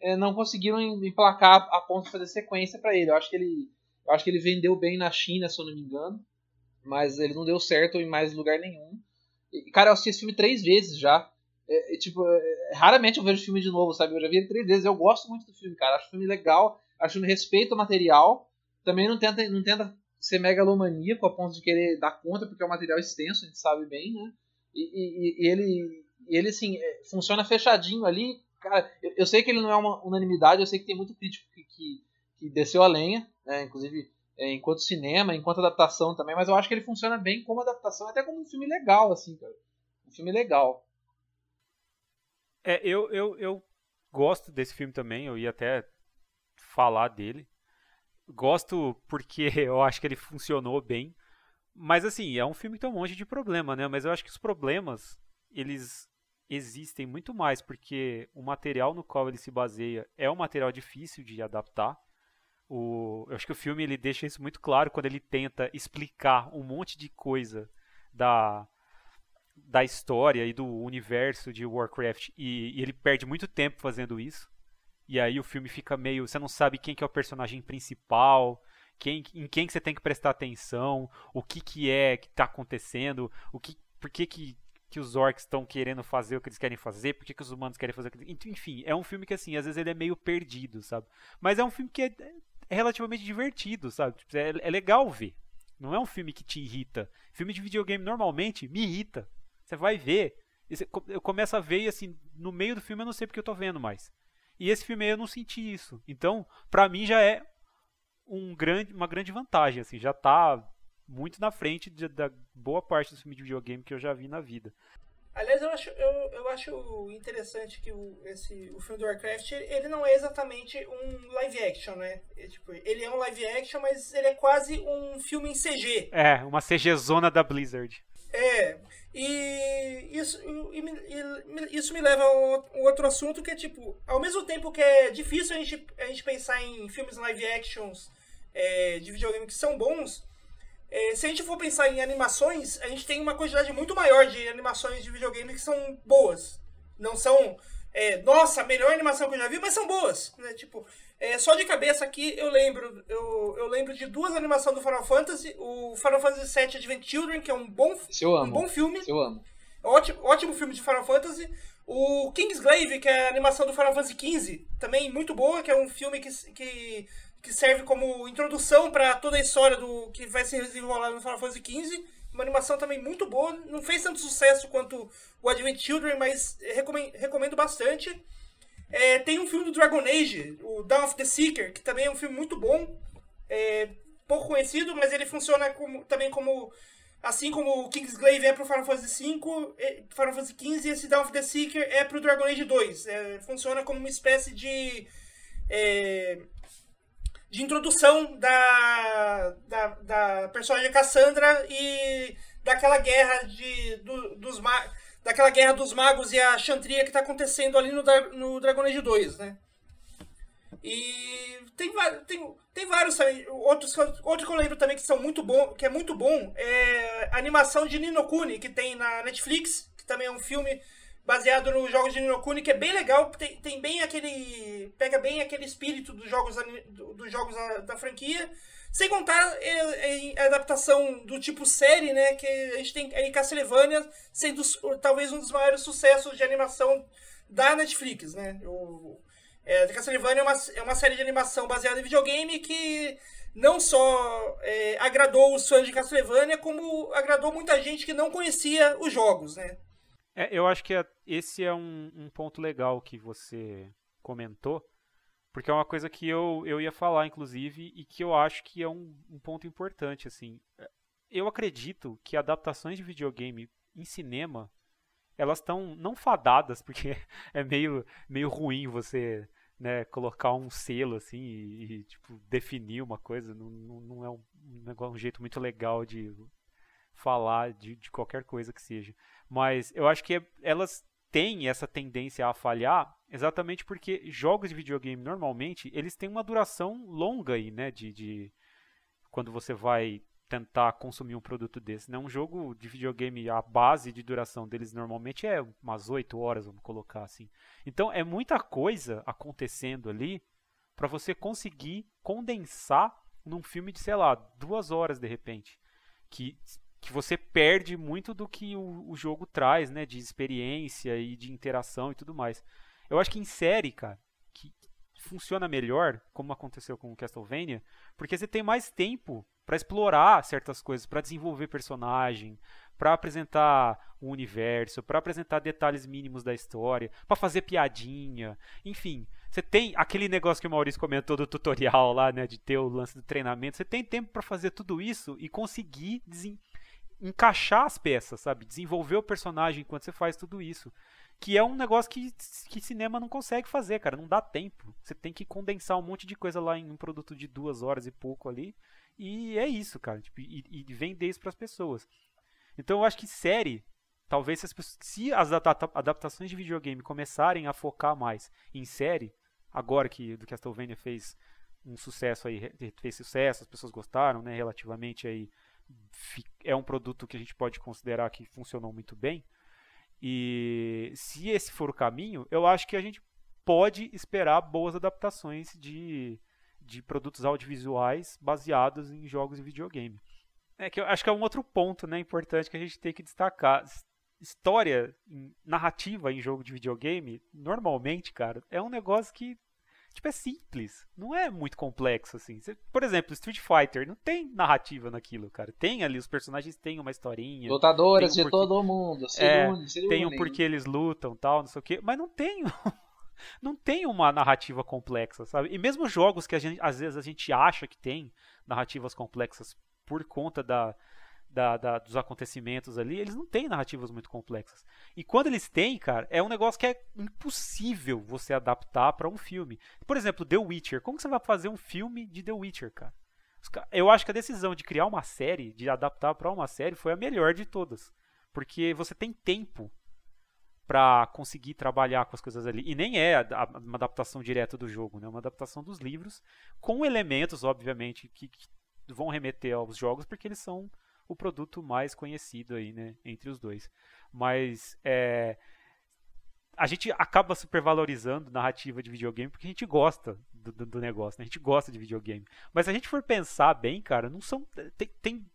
é, não conseguiram emplacar a ponto de fazer sequência para ele. Eu acho que ele. Eu acho que ele vendeu bem na China, se eu não me engano. Mas ele não deu certo em mais lugar nenhum. E, cara, eu assisti esse filme três vezes já. É, tipo, é, raramente eu vejo filme de novo, sabe? Eu já vi ele três vezes. Eu gosto muito do filme, cara. Acho o filme legal. Acho que respeita o material também não tenta, não tenta ser megalomaníaco a ponto de querer dar conta, porque é um material extenso, a gente sabe bem, né? E, e, e ele, ele, assim, é, funciona fechadinho ali. Cara, eu, eu, sei que ele não é uma unanimidade, eu sei que tem muito crítico que, que, que desceu a lenha, né? Inclusive, é, enquanto cinema, enquanto adaptação também, mas eu acho que ele funciona bem como adaptação, até como um filme legal, assim, cara. Um filme legal. É, eu, eu, eu gosto desse filme também, eu ia até falar dele. Gosto porque eu acho que ele funcionou bem. Mas assim, é um filme que tem um monte de problema, né? Mas eu acho que os problemas, eles existem muito mais porque o material no qual ele se baseia é um material difícil de adaptar. O, eu acho que o filme ele deixa isso muito claro quando ele tenta explicar um monte de coisa da, da história e do universo de Warcraft e, e ele perde muito tempo fazendo isso. E aí o filme fica meio. Você não sabe quem que é o personagem principal, quem, em quem que você tem que prestar atenção, o que, que é que está acontecendo, o que, por que, que, que os orcs estão querendo fazer o que eles querem fazer, por que, que os humanos querem fazer o que eles... Enfim, é um filme que assim, às vezes ele é meio perdido, sabe? Mas é um filme que é, é relativamente divertido, sabe? Tipo, é, é legal ver. Não é um filme que te irrita. Filme de videogame normalmente me irrita. Você vai ver. Eu começo a ver e assim, no meio do filme eu não sei porque eu tô vendo mais. E esse filme aí eu não senti isso. Então, para mim já é um grande, uma grande vantagem, assim, já tá muito na frente de, da boa parte dos filmes de videogame que eu já vi na vida. Aliás, eu acho, eu, eu acho interessante que o, esse, o filme do Warcraft, ele não é exatamente um live action, né? É, tipo, ele é um live action, mas ele é quase um filme em CG. É, uma CG zona da Blizzard. É, e isso, e, e, isso me leva a um outro assunto que é tipo, ao mesmo tempo que é difícil a gente, a gente pensar em filmes live actions é, de videogame que são bons, é, se a gente for pensar em animações, a gente tem uma quantidade muito maior de animações de videogame que são boas. Não são, é, nossa, melhor animação que eu já vi, mas são boas. Né? Tipo, é, só de cabeça aqui eu lembro, eu, eu lembro de duas animações do Final Fantasy, o Final Fantasy VII Advent Children, que é um bom, um bom filme. Eu amo. Ótimo, ótimo filme de Final Fantasy. O Kingsglaive, que é a animação do Final Fantasy XV, também muito boa, que é um filme que, que que serve como introdução para toda a história do que vai se desenrolar no Final Fantasy XV. Uma animação também muito boa. Não fez tanto sucesso quanto o Advent Children, mas recomendo, recomendo bastante. É, tem um filme do Dragon Age, o Dawn of the Seeker, que também é um filme muito bom. É, pouco conhecido, mas ele funciona como, também como. Assim como o Kingsglaive é pro Final Fantasy V, Final Fantasy XV, esse Dawn of the Seeker é pro Dragon Age 2. É, funciona como uma espécie de. É, de introdução da, da, da personagem Cassandra e daquela guerra de, do, dos daquela guerra dos magos e a Chantria que está acontecendo ali no, no Dragon Age 2, né? E tem, tem, tem vários outros, outros que eu lembro também que são muito bom, que é muito bom, é a animação de Ninokuni que tem na Netflix, que também é um filme baseado nos jogos de Ninokuni, que é bem legal, tem, tem bem aquele. pega bem aquele espírito dos jogos, dos jogos da franquia. Sem contar a adaptação do tipo série, né? Que a gente tem aí Castlevania sendo talvez um dos maiores sucessos de animação da Netflix, né? O, é, Castlevania é uma, é uma série de animação baseada em videogame que não só é, agradou os fãs de Castlevania, como agradou muita gente que não conhecia os jogos, né? É, eu acho que é, esse é um, um, ponto legal que você comentou, porque é uma coisa que eu, eu ia falar, inclusive, e que eu acho que é um, um ponto importante, assim. É, eu acredito que adaptações de videogame em cinema, elas estão não fadadas, porque é meio, meio ruim você né, colocar um selo assim e, e tipo, definir uma coisa. Não, não, não é um, um, jeito muito legal de falar de, de qualquer coisa que seja. Mas eu acho que elas têm essa tendência a falhar exatamente porque jogos de videogame normalmente eles têm uma duração longa aí, né? De, de quando você vai tentar consumir um produto desse. Né? Um jogo de videogame, a base de duração deles normalmente é umas 8 horas, vamos colocar assim. Então é muita coisa acontecendo ali para você conseguir condensar num filme de, sei lá, duas horas de repente. Que que você perde muito do que o, o, jogo traz, né? De experiência e de interação e tudo mais. Eu acho que em série, cara, que funciona melhor, como aconteceu com Castlevania, porque você tem mais tempo para explorar certas coisas, para desenvolver personagem, para apresentar o universo, para apresentar detalhes mínimos da história, para fazer piadinha, enfim. Você tem aquele negócio que o Maurício comentou do tutorial lá, né, de ter o lance do treinamento. Você tem tempo para fazer tudo isso e conseguir encaixar as peças, sabe? Desenvolver o personagem enquanto você faz tudo isso. Que é um negócio que, que cinema não consegue fazer, cara. Não dá tempo. Você tem que condensar um monte de coisa lá em um produto de duas horas e pouco ali. E é isso, cara. Tipo, e, e vender isso as pessoas. Então eu acho que série, talvez se as, se as adaptações de videogame começarem a focar mais em série, agora que do Castlevania fez um sucesso aí, fez sucesso, as pessoas gostaram, né, relativamente aí é um produto que a gente pode considerar que funcionou muito bem. E se esse for o caminho, eu acho que a gente pode esperar boas adaptações de, de produtos audiovisuais baseados em jogos e videogame. É que eu acho que é um outro ponto né, importante que a gente tem que destacar. História, narrativa em jogo de videogame, normalmente, cara, é um negócio que tipo, é simples. Não é muito complexo, assim. por exemplo, Street Fighter não tem narrativa naquilo, cara. Tem ali, os personagens têm uma historinha. Lutadoras um de todo mundo. É, tem um porquê eles lutam tal, não sei o quê. Mas não tem. não tem uma narrativa complexa, sabe? E mesmo jogos que a gente, às vezes a gente acha que tem narrativas complexas por conta da, da, da, dos acontecimentos ali, eles não têm narrativas muito complexas. E quando eles têm, cara, é um negócio que é impossível você adaptar para um filme. Por exemplo, The Witcher. Como que você vai fazer um filme de The Witcher, cara? Eu acho que a decisão de criar uma série, de adaptar para uma série, foi a melhor de todas. Porque você tem tempo para conseguir trabalhar com as coisas ali. E nem é uma adaptação direta do jogo, né? É uma adaptação dos livros, com elementos, obviamente, que, que vão remeter aos jogos, porque eles são o produto mais conhecido aí, né, entre os dois. Mas é, a gente acaba supervalorizando narrativa de videogame porque a gente gosta do, do, do negócio, né? a gente gosta de videogame. Mas se a gente for pensar bem, cara, não são tem, tem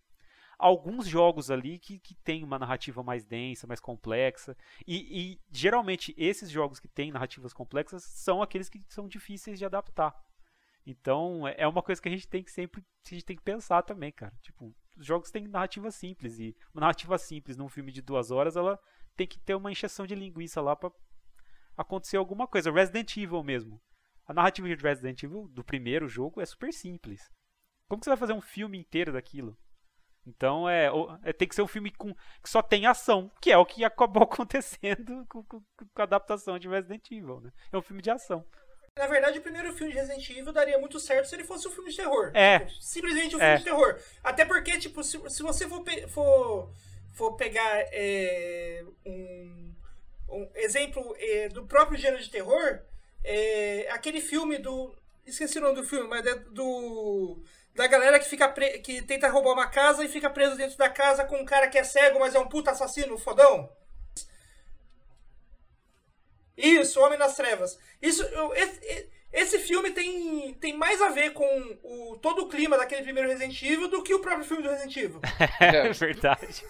alguns jogos ali que, que tem uma narrativa mais densa, mais complexa. E, e, geralmente esses jogos que têm narrativas complexas são aqueles que são difíceis de adaptar. Então é, é uma coisa que a gente tem que sempre a gente tem que pensar também, cara. Tipo, os jogos têm narrativa simples e uma narrativa simples num filme de duas horas ela tem que ter uma injeção de linguiça lá para acontecer alguma coisa. Resident Evil mesmo. A narrativa de Resident Evil do primeiro jogo é super simples. Como que você vai fazer um filme inteiro daquilo? Então é, é, tem que ser um filme com, que só tem ação, que é o que acabou acontecendo com, com, com a adaptação de Resident Evil. Né? É um filme de ação. Na verdade, o primeiro filme de Resident Evil daria muito certo se ele fosse um filme de terror. É. Tipo, simplesmente um filme é. de terror. Até porque, tipo, se, se você for, pe for, for pegar é, um, um, exemplo é, do próprio gênero de terror, é, aquele filme do. Esqueci o nome do filme, mas é do da galera que fica que tenta roubar uma casa e fica preso dentro da casa com um cara que é cego, mas é um puta assassino, fodão. Isso, Homem nas Trevas. Isso, esse, esse filme tem, tem mais a ver com o, todo o clima daquele primeiro Resident Evil do que o próprio filme do Resident Evil. é verdade.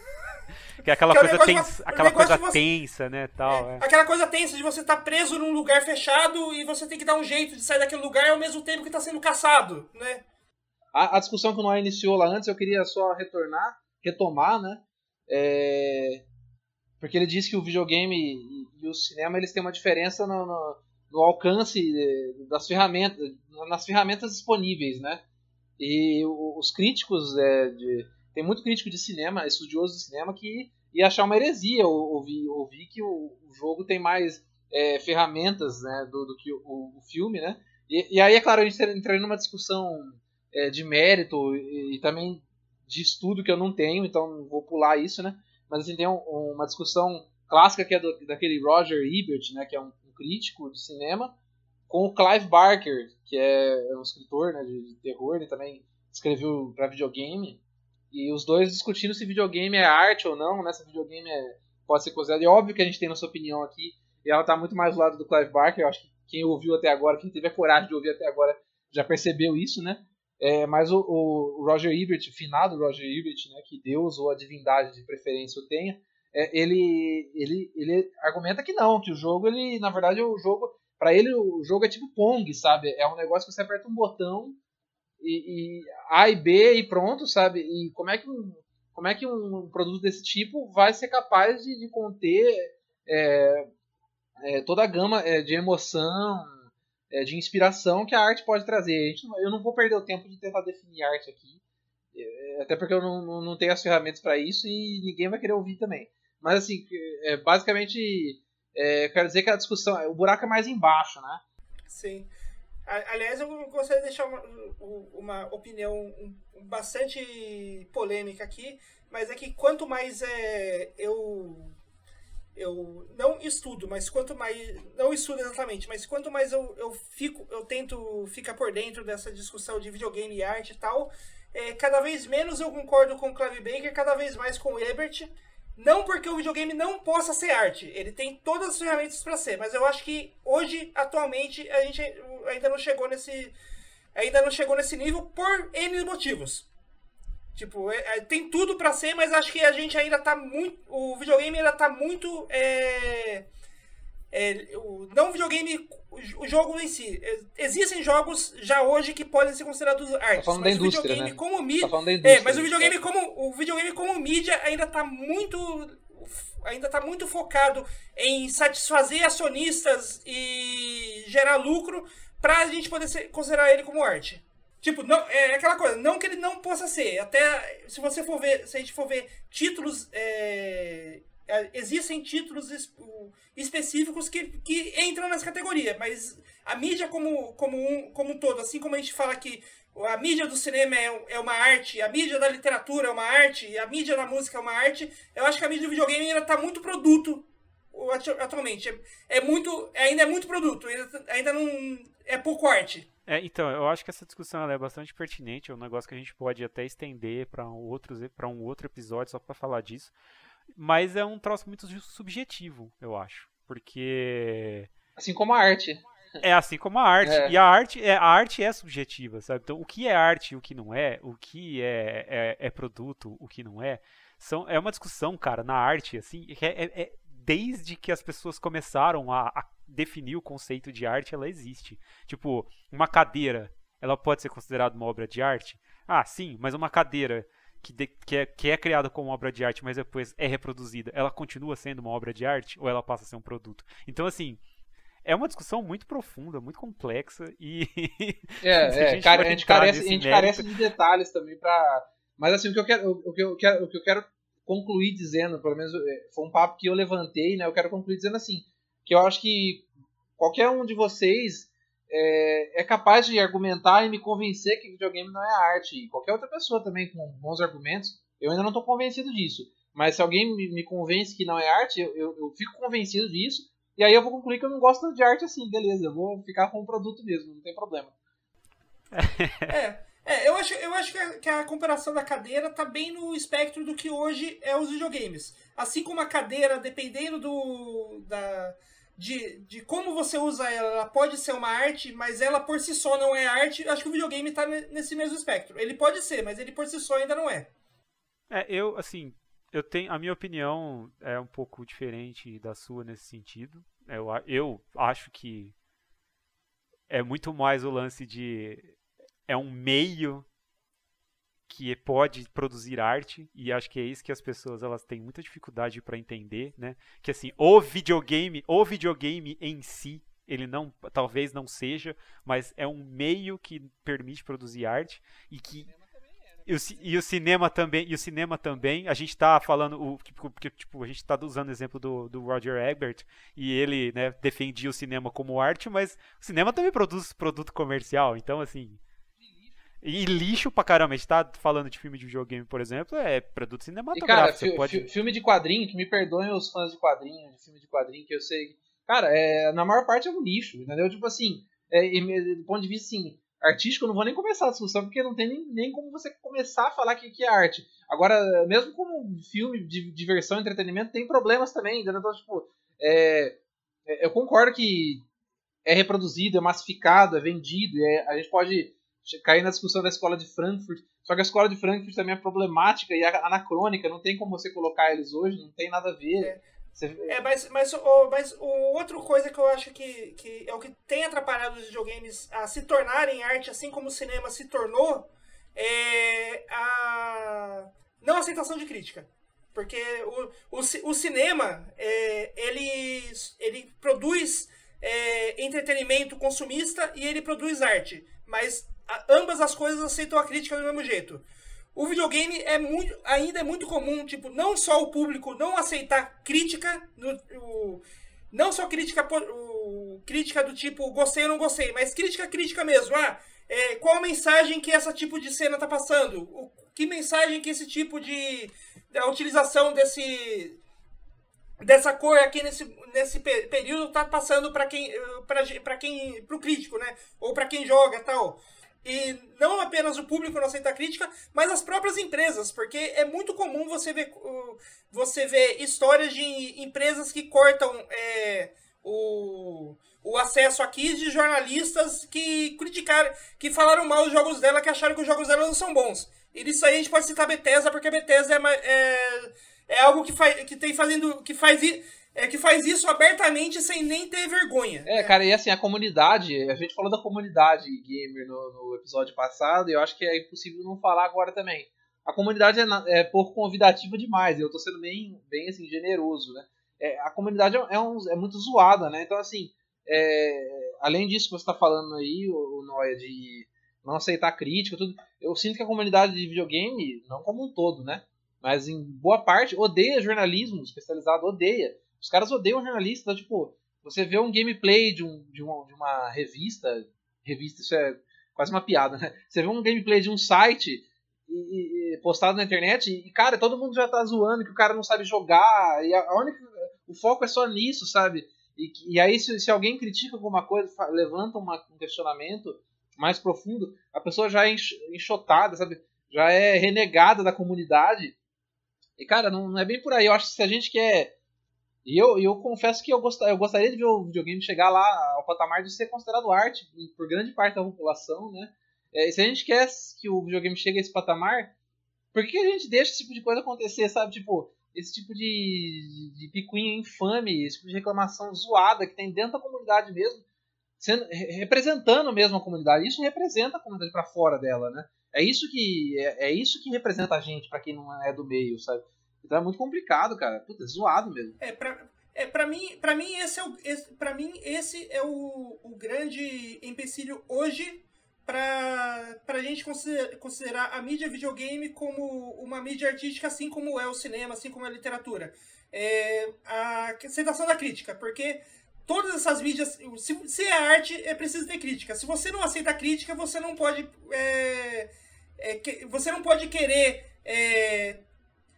Que é aquela que coisa, é tens, aquela coisa você, tensa, né, tal. É, é. Aquela coisa tensa de você estar tá preso num lugar fechado e você tem que dar um jeito de sair daquele lugar ao mesmo tempo que está sendo caçado, né? A, a discussão que o Noé iniciou lá antes, eu queria só retornar, retomar, né? É, porque ele disse que o videogame e, o cinema eles têm uma diferença no, no, no alcance das ferramentas, nas ferramentas disponíveis, né? E os críticos, é, de, tem muito crítico de cinema, estudioso de cinema, que ia achar uma heresia ouvir, ouvir que o, o jogo tem mais é, ferramentas né, do, do que o, o filme, né? E, e, aí, é claro, a gente entraria numa discussão é, de mérito e, e, também de estudo que eu não tenho, então vou pular isso, né? Mas assim, tem um, uma discussão clássica que é do, daquele Roger Ebert, né, que é um, um, crítico de cinema, com o Clive Barker, que é, é um escritor né, de, de terror, ele também escreveu para videogame, e os dois discutindo se videogame é arte ou não, né, se videogame é, pode ser considerado, e é óbvio que a gente tem nossa opinião aqui, e ela está muito mais do lado do Clive Barker, eu acho que quem ouviu até agora, quem teve a coragem de ouvir até agora, já percebeu isso, né? É, mas o, o, Roger Ebert, finado Roger Ebert, né, que Deus ou a divindade de preferência o tenha, é, ele, ele, ele argumenta que não, que o jogo, ele, na verdade, o jogo, para ele o jogo é tipo Pong, sabe? É um negócio que você aperta um botão e, e A e B e pronto, sabe? E como é que um, como é que um produto desse tipo vai ser capaz de, de conter é, é, toda a gama é, de emoção, é, de inspiração que a arte pode trazer. Eu não vou perder o tempo de tentar definir arte aqui, é, até porque eu não, não, não tenho as ferramentas para isso e ninguém vai querer ouvir também. Mas assim, é, basicamente, é, quero dizer que a discussão, o buraco é mais embaixo, né? Sim. Aliás, eu gostaria de deixar uma, uma opinião bastante polêmica aqui, mas é que quanto mais é, eu eu não estudo, mas quanto mais. Não estudo exatamente, mas quanto mais eu, eu fico, eu tento ficar por dentro dessa discussão de videogame e arte e tal, é, cada vez menos eu concordo com o Clive Baker, cada vez mais com o Ebert. Não porque o videogame não possa ser arte, ele tem todas as ferramentas para ser, mas eu acho que hoje, atualmente, a gente ainda não chegou nesse. Ainda não chegou nesse nível por N motivos. Tipo, é, é, tem tudo para ser, mas acho que a gente ainda tá muito. O videogame ainda tá muito. É, é, o, não o videogame, o, o, jogo em si. É, existem jogos já hoje que podem ser considerados artes. Tá falando mas da indústria, o videogame né? como mídia. Tá é, mas o videogame como, o videogame como mídia ainda tá muito. Ainda tá muito focado em satisfazer acionistas e gerar lucro pra gente poder ser, considerar ele como arte. Tipo, não, é aquela coisa, não que ele não possa ser. Até se você for ver, se a gente for ver títulos. É, é existem títulos específicos que, que entram nessa categoria, mas a mídia como, como, um, como um todo, assim como a gente fala que a mídia do cinema é, é uma arte, a mídia da literatura é uma arte, a mídia da música é uma arte, eu acho que a mídia do videogame ainda está muito produto atualmente. É, é, muito, ainda é muito produto, ainda, ainda não é pouco arte. É, então, eu acho que essa discussão é bastante pertinente, é um negócio que a gente pode até estender para um, outros, um outro episódio só para falar disso. Mas é um troço muito subjetivo, eu acho. Porque. Assim como a arte. É assim como a arte. É. E a arte, é, a arte é subjetiva, sabe? Então, o que é arte e o que não é, o que é, é, é produto, o que não é, são, é uma discussão, cara, na arte, assim, é, é, é desde que as pessoas começaram a, a, definir o conceito de arte, ela existe. Tipo, uma cadeira, ela pode ser considerada uma obra de arte? Ah, sim, mas uma cadeira que, de, que, é, que é criada como obra de arte, mas depois é reproduzida, ela continua sendo uma obra de arte ou ela passa a ser um produto? Então, assim, é uma discussão muito profunda, muito complexa e. É, é, cara, a gente, carece, a gente carece de detalhes também para. Mas assim, o que eu quero, o que eu quero, o que eu quero concluir dizendo, pelo menos é, foi um papo que eu levantei, né? Eu quero concluir dizendo assim, que eu acho que qualquer um de vocês é, é, capaz de argumentar e me convencer que videogame não é arte. E qualquer outra pessoa também com bons argumentos, eu ainda não estou convencido disso. Mas se alguém me, convence que não é arte, eu, eu, eu, fico convencido disso. E aí eu vou concluir que eu não gosto de arte assim, beleza. Eu vou ficar com o produto mesmo, não tem problema. é, é eu acho, eu acho que, a, que a comparação da cadeira tá bem no espectro do que hoje é os videogames. Assim como a cadeira, dependendo do. da de, de como você usa ela, ela pode ser uma arte, mas ela por si só não é arte. Acho que o videogame está nesse mesmo espectro. Ele pode ser, mas ele por si só ainda não é. É, eu, assim, eu tenho. A minha opinião é um pouco diferente da sua nesse sentido. Eu, eu acho que é muito mais o lance de. É um meio que pode produzir arte e acho que é isso que as pessoas elas têm muita dificuldade para entender, né? Que assim, o videogame, o videogame em si, ele não, talvez não seja, mas é um meio que permite produzir arte e que e o, e o, cinema também, e o cinema também, a gente está falando, o, porque tipo, a gente está usando o exemplo do, do Roger Ebert, e ele né, defendia o cinema como arte, mas o cinema também produz produto comercial, então assim, e lixo pra caramba. A gente tá falando de filme de videogame, por exemplo, é produto cinematográfico. E cara, pode... filme de quadrinho, que me perdoem os fãs de quadrinho, de filme de quadrinho, que eu sei. Cara, é, na maior parte é um lixo, entendeu? Tipo assim, é, do ponto de vista assim, artístico, eu não vou nem começar a discussão, porque não tem nem, nem como você começar a falar que, que é arte. Agora, mesmo como filme de diversão e entretenimento, tem problemas também, entendeu? Então, tipo, é, é eu concordo que é reproduzido, é massificado, é vendido, é, a gente pode cair na discussão da escola de Frankfurt. Só que a escola de Frankfurt também é problemática e anacrônica, não tem como você colocar eles hoje, não tem nada a ver. É. Você... É, mas, mas, oh, mas oh, outra coisa que eu acho que, que é o que tem atrapalhado os videogames a se tornarem arte, assim como o cinema se tornou, é a não aceitação de crítica. Porque o, o, o cinema, é, ele, ele produz é, entretenimento consumista e ele produz arte. Mas ambas as coisas aceitam a crítica do mesmo jeito. O videogame é muito, ainda é muito comum, tipo, não só o público não aceitar crítica, no, o, não só crítica, o, crítica do tipo gostei ou não gostei, mas crítica, crítica mesmo. Ah, é, qual a mensagem que essa tipo de cena tá passando? O, que mensagem que esse tipo de a utilização desse dessa cor aqui nesse, nesse período tá passando para quem para quem pro crítico, né? Ou para quem joga, tal. E não apenas o público não aceitar crítica, mas as próprias empresas, porque é muito comum você ver, você ver histórias de empresas que cortam é, o, o acesso aqui de jornalistas que criticaram, que falaram mal dos jogos dela, que acharam que os jogos dela não são bons. E nisso aí a gente pode citar a Bethesda, porque a Bethesda é, é, é algo que, faz, que tem fazendo. que faz é que faz isso abertamente sem nem ter vergonha. É, cara, e assim, a comunidade, a gente falou da comunidade gamer no, no episódio passado, e eu acho que é impossível não falar agora também. A comunidade é, é pouco convidativa demais, eu tô sendo bem, bem assim, generoso, né? É, a comunidade é, um, é muito zoada, né? Então, assim, é, além disso que você tá falando aí, o, o Noia, de não aceitar crítica, tudo. Eu sinto que a comunidade de videogame, não como um todo, né? Mas em boa parte, odeia jornalismo especializado, odeia. Os caras odeiam jornalista, então, tipo, você vê um gameplay de, um, de, uma, de uma revista, revista, isso é quase uma piada, né? Você vê um gameplay de um site e, e, postado na internet e, cara, todo mundo já tá zoando que o cara não sabe jogar e a, a única, o foco é só nisso, sabe? E, e aí se, se alguém critica alguma coisa, levanta uma, um questionamento mais profundo, a pessoa já é enxotada, sabe? Já é renegada da comunidade. E, cara, não, não é bem por aí. Eu acho que se a gente quer. E eu, eu confesso que eu, gost, eu gostaria de ver o videogame chegar lá ao patamar de ser considerado arte por grande parte da população, né? É, se a gente quer que o videogame chegue a esse patamar, por que a gente deixa esse tipo de coisa acontecer, sabe? Tipo, esse tipo de, de picuinha infame, esse tipo de reclamação zoada que tem dentro da comunidade mesmo, sendo, representando mesmo a comunidade. Isso representa a comunidade para fora dela, né? É isso que é, é isso que representa a gente para quem não é do meio, sabe? Então é muito complicado, cara. Puta, é zoado mesmo. É, pra, é, pra mim, pra mim esse é o, esse, mim, esse é o, o grande empecilho hoje para a gente considerar, considerar a mídia videogame como uma mídia artística, assim como é o cinema, assim como é a literatura. É, a aceitação da crítica, porque todas essas mídias, se, se é arte, é preciso ter crítica. Se você não aceita a crítica, você não pode, é, é, que, você não pode querer é,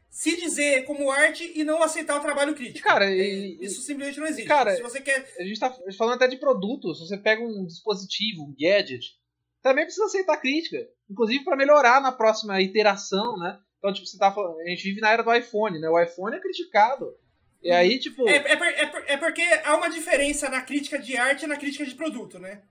se dizer como arte e não aceitar o trabalho crítico. Cara, é, e, isso simplesmente não existe. Cara, se você quer, a gente tá falando até de produtos. Se você pega um dispositivo, um gadget, também precisa aceitar crítica. Inclusive para melhorar na próxima iteração, né? Então, tipo, você tá falando, a gente vive na era do iPhone, né? O iPhone é criticado. E aí, tipo. É, é, é, é, porque há uma diferença na crítica de arte e na crítica de produto, né?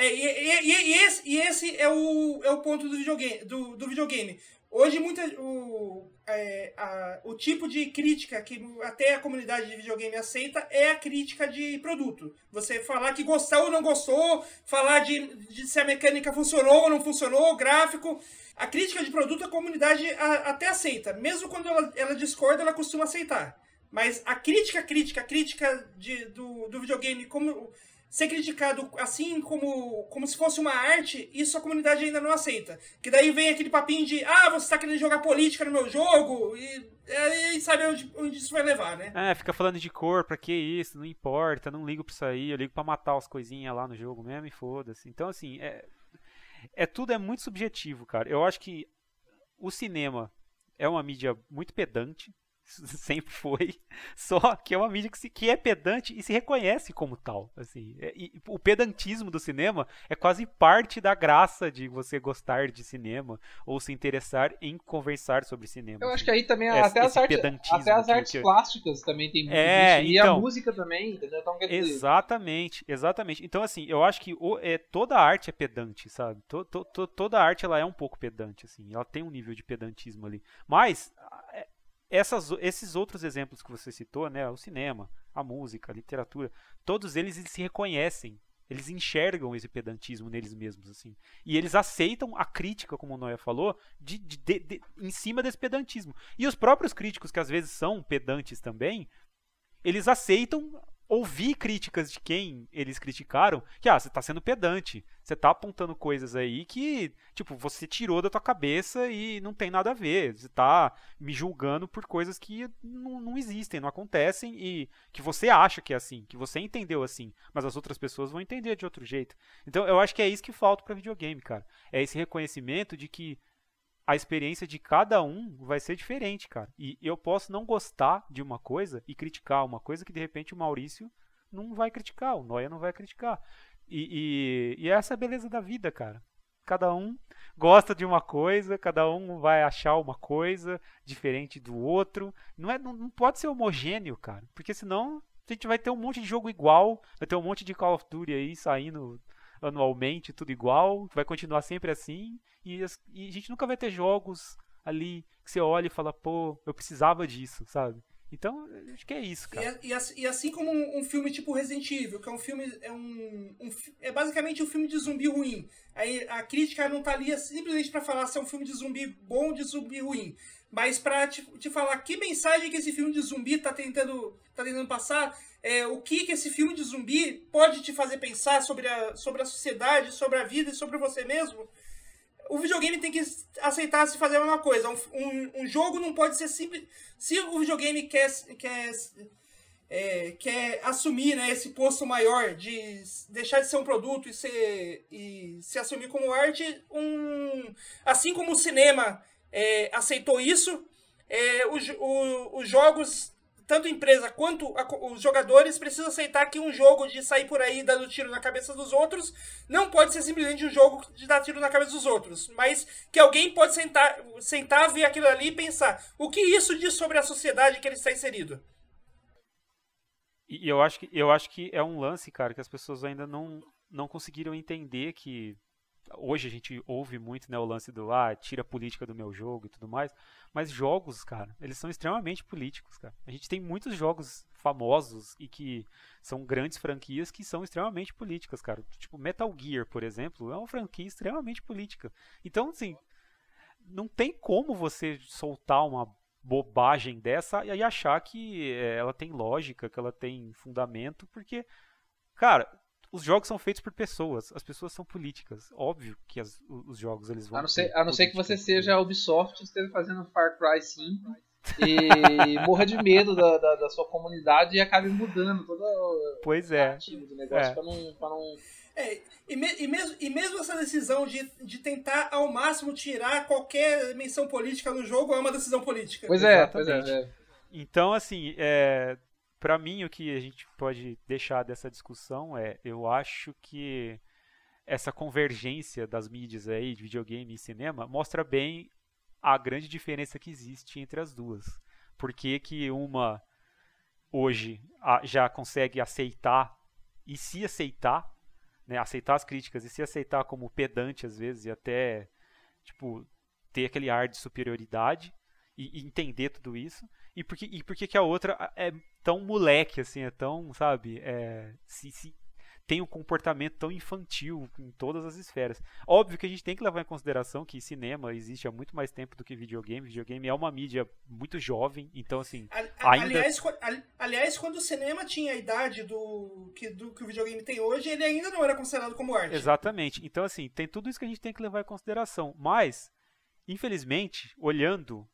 É, e, e, e, esse, e esse é o, é o ponto do videogame. Do, do videogame. Hoje, muita, o, é, a, o tipo de crítica que até a comunidade de videogame aceita é a crítica de produto. Você falar que gostou ou não gostou, falar de, de se a mecânica funcionou ou não funcionou, gráfico. A crítica de produto a comunidade a, até aceita. Mesmo quando ela, ela discorda, ela costuma aceitar. Mas a crítica, crítica, crítica de, do, do videogame como ser criticado assim como, como se fosse uma arte, isso a comunidade ainda não aceita. Que daí vem aquele papinho de, ah, você está querendo jogar política no meu jogo, e aí sabe onde, onde isso vai levar, né? É, fica falando de cor, pra que isso, não importa, não ligo pra isso aí, eu ligo pra matar as coisinhas lá no jogo mesmo e foda-se. Então, assim, é, é tudo é muito subjetivo, cara. Eu acho que o cinema é uma mídia muito pedante, sempre foi. Só que é uma mídia que, se, que é pedante e se reconhece como tal. Assim, é, e, o pedantismo do cinema é quase parte da graça de você gostar de cinema ou se interessar em conversar sobre cinema. Eu assim. acho que aí também esse, até, as artes, até as artes que, plásticas também tem muito é, disso. E então, a música também, entendeu? Então, exatamente, exatamente. Então assim, eu acho que o, é, toda arte é pedante, sabe? To, to, to, toda arte ela é um pouco pedante, assim. Ela tem um nível de pedantismo ali. Mas é, essas, esses outros exemplos que você citou, né, o cinema, a música, a literatura, todos eles, eles se reconhecem, eles enxergam esse pedantismo neles mesmos, assim, e eles aceitam a crítica, como o Noé falou, de, de, de, em cima desse pedantismo. E os próprios críticos, que às vezes são pedantes também, eles aceitam ouvir críticas de quem eles criticaram, que ah, você tá sendo pedante, você tá apontando coisas aí que, tipo, você tirou da tua cabeça e não tem nada a ver, você tá me julgando por coisas que não, não existem, não acontecem e que você acha que é assim, que você entendeu assim, mas as outras pessoas vão entender de outro jeito. Então, eu acho que é isso que falta para videogame, cara. É esse reconhecimento de que a experiência de cada um vai ser diferente, cara. E eu posso não gostar de uma coisa e criticar uma coisa que de repente o Maurício não vai criticar, o Noia não vai criticar. E, e, e essa é a beleza da vida, cara. Cada um gosta de uma coisa, cada um vai achar uma coisa diferente do outro. Não, é, não, não pode ser homogêneo, cara. Porque senão a gente vai ter um monte de jogo igual, vai ter um monte de Call of Duty aí saindo anualmente, tudo igual, vai continuar sempre assim, e, e a gente nunca vai ter jogos ali que você olha e fala, pô, eu precisava disso, sabe? Então, acho que é isso, cara. E, e, e assim como um, um, filme tipo Resident Evil, que é um filme. É, um, um, é basicamente um filme de zumbi ruim. Aí a crítica não tá ali simplesmente para falar se é um filme de zumbi bom ou de zumbi ruim. Mas pra te, te falar que mensagem que esse filme de zumbi tá tentando, tá tentando passar, é, o que, que esse filme de zumbi pode te fazer pensar sobre a, sobre a sociedade, sobre a vida e sobre você mesmo, o videogame tem que aceitar se fazer a mesma coisa. Um, um, um jogo não pode ser simples. Se o videogame quer, quer, é, quer assumir né, esse posto maior de deixar de ser um produto e, ser, e se assumir como arte, um, assim como o cinema é, aceitou isso, é, o, o, os jogos tanto a empresa quanto a, os jogadores precisam aceitar que um jogo de sair por aí dando tiro na cabeça dos outros não pode ser simplesmente um jogo de dar tiro na cabeça dos outros, mas que alguém pode sentar, sentar ver aquilo ali e pensar o que isso diz sobre a sociedade que ele está inserido. E eu acho que, eu acho que é um lance, cara, que as pessoas ainda não, não conseguiram entender que hoje a gente ouve muito né, o lance do ah, tira a política do meu jogo e tudo mais, mas jogos, cara, eles são extremamente políticos, cara. A gente tem muitos jogos famosos e que são grandes franquias que são extremamente políticas, cara. Tipo Metal Gear, por exemplo, é uma franquia extremamente política. Então, assim, não tem como você soltar uma bobagem dessa e achar que eh, ela tem lógica, que ela tem fundamento, porque, cara, os jogos são feitos por pessoas, as pessoas são políticas. Óbvio que as, os jogos eles vão. A não ser, a não ser que você seja a Ubisoft e esteja fazendo Far Cry 5 e morra de medo da, da, da, sua comunidade e acabe mudando todo pois é. o do negócio é. para não, pra não. É, e, me, e, mesmo, e mesmo essa decisão de, de tentar ao máximo tirar qualquer menção política no jogo é uma decisão política. Pois é, pois é, é. Então, assim, é, para mim, o que a gente pode deixar dessa discussão é, eu acho que essa convergência das mídias aí, de videogame e cinema, mostra bem a grande diferença que existe entre as duas. Por que, que uma hoje já consegue aceitar e se aceitar, né, aceitar as críticas e se aceitar como pedante às vezes e até tipo ter aquele ar de superioridade e, e entender tudo isso e por que, e por que, que a outra é tão moleque, assim, é tão, sabe, é, se, se, tem um comportamento tão infantil em todas as esferas. Óbvio que a gente tem que levar em consideração que cinema existe há muito mais tempo do que videogame. Videogame é uma mídia muito jovem, então assim. A, ainda... aliás, aliás, quando o cinema tinha a idade do que, do que o videogame tem hoje, ele ainda não era considerado como arte. Exatamente. Então, assim, tem tudo isso que a gente tem que levar em consideração. Mas, infelizmente, olhando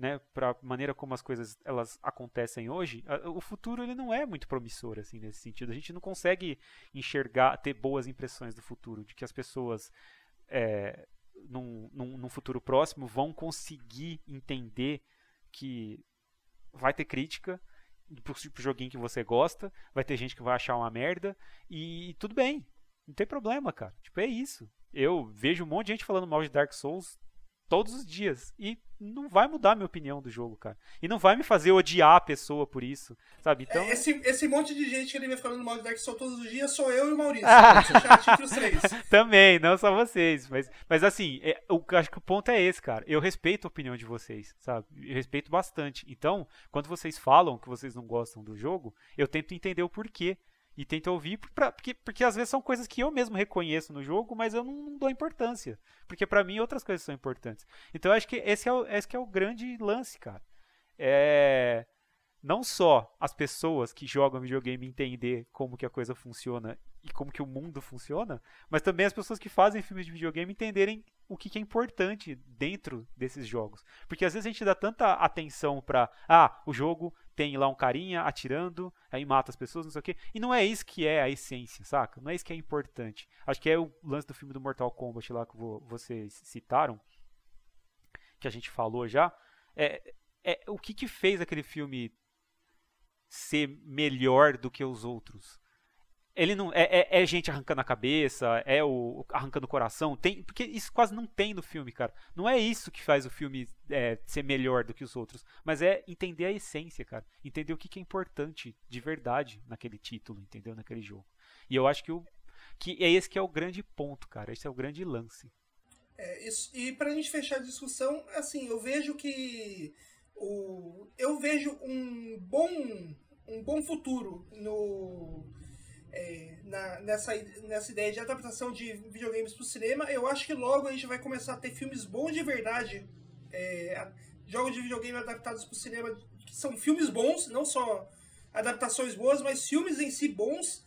né, para maneira como as coisas elas acontecem hoje, o futuro ele não é muito promissor assim nesse sentido. A gente não consegue enxergar, ter boas impressões do futuro, de que as pessoas é, num, num, num futuro próximo vão conseguir entender que vai ter crítica pro, pro joguinho que você gosta, vai ter gente que vai achar uma merda e tudo bem, não tem problema, cara. Tipo, é isso. Eu vejo um monte de gente falando mal de Dark Souls todos os dias. E não vai mudar a minha opinião do jogo, cara. E não vai me fazer odiar a pessoa por isso, sabe? Então... É, esse, esse monte de gente que ele vem falando mal de Dark Souls todos os dias sou eu e o Maurício. Também, não só vocês. Mas, mas assim, é, eu acho que o ponto é esse, cara. Eu respeito a opinião de vocês, sabe? Eu respeito bastante. Então, quando vocês falam que vocês não gostam do jogo, eu tento entender o porquê e tenta ouvir, pra, porque, porque às vezes são coisas que eu mesmo reconheço no jogo, mas eu não, não dou importância. Porque para mim outras coisas são importantes. Então eu acho que esse é o, esse é o grande lance, cara. É não só as pessoas que jogam videogame entender como que a coisa funciona e como que o mundo funciona, mas também as pessoas que fazem filmes de videogame entenderem o que, que é importante dentro desses jogos. Porque às vezes a gente dá tanta atenção para ah, o jogo tem lá um carinha atirando, aí mata as pessoas, não sei o quê. E não é isso que é a essência, saca? Não é isso que é importante. Acho que é o lance do filme do Mortal Kombat lá que vocês citaram, que a gente falou já. É, é o que, que fez aquele filme ser melhor do que os outros. Ele não é, é, é, gente arrancando a cabeça, é o arrancando o coração, tem porque isso quase não tem no filme, cara. Não é isso que faz o filme é, ser melhor do que os outros, mas é entender a essência, cara. Entender o que, que é importante de verdade naquele título, entendeu? Naquele jogo. E eu acho que o que é esse que é o grande ponto, cara. Esse é o grande lance. É, isso, e pra gente fechar a discussão, assim, eu vejo que o, eu vejo um bom, um bom futuro no, é, na, nessa, nessa ideia de adaptação de videogames para o cinema. Eu acho que logo a gente vai começar a ter filmes bons de verdade, é, jogos de videogame adaptados para o cinema que são filmes bons, não só adaptações boas, mas filmes em si bons,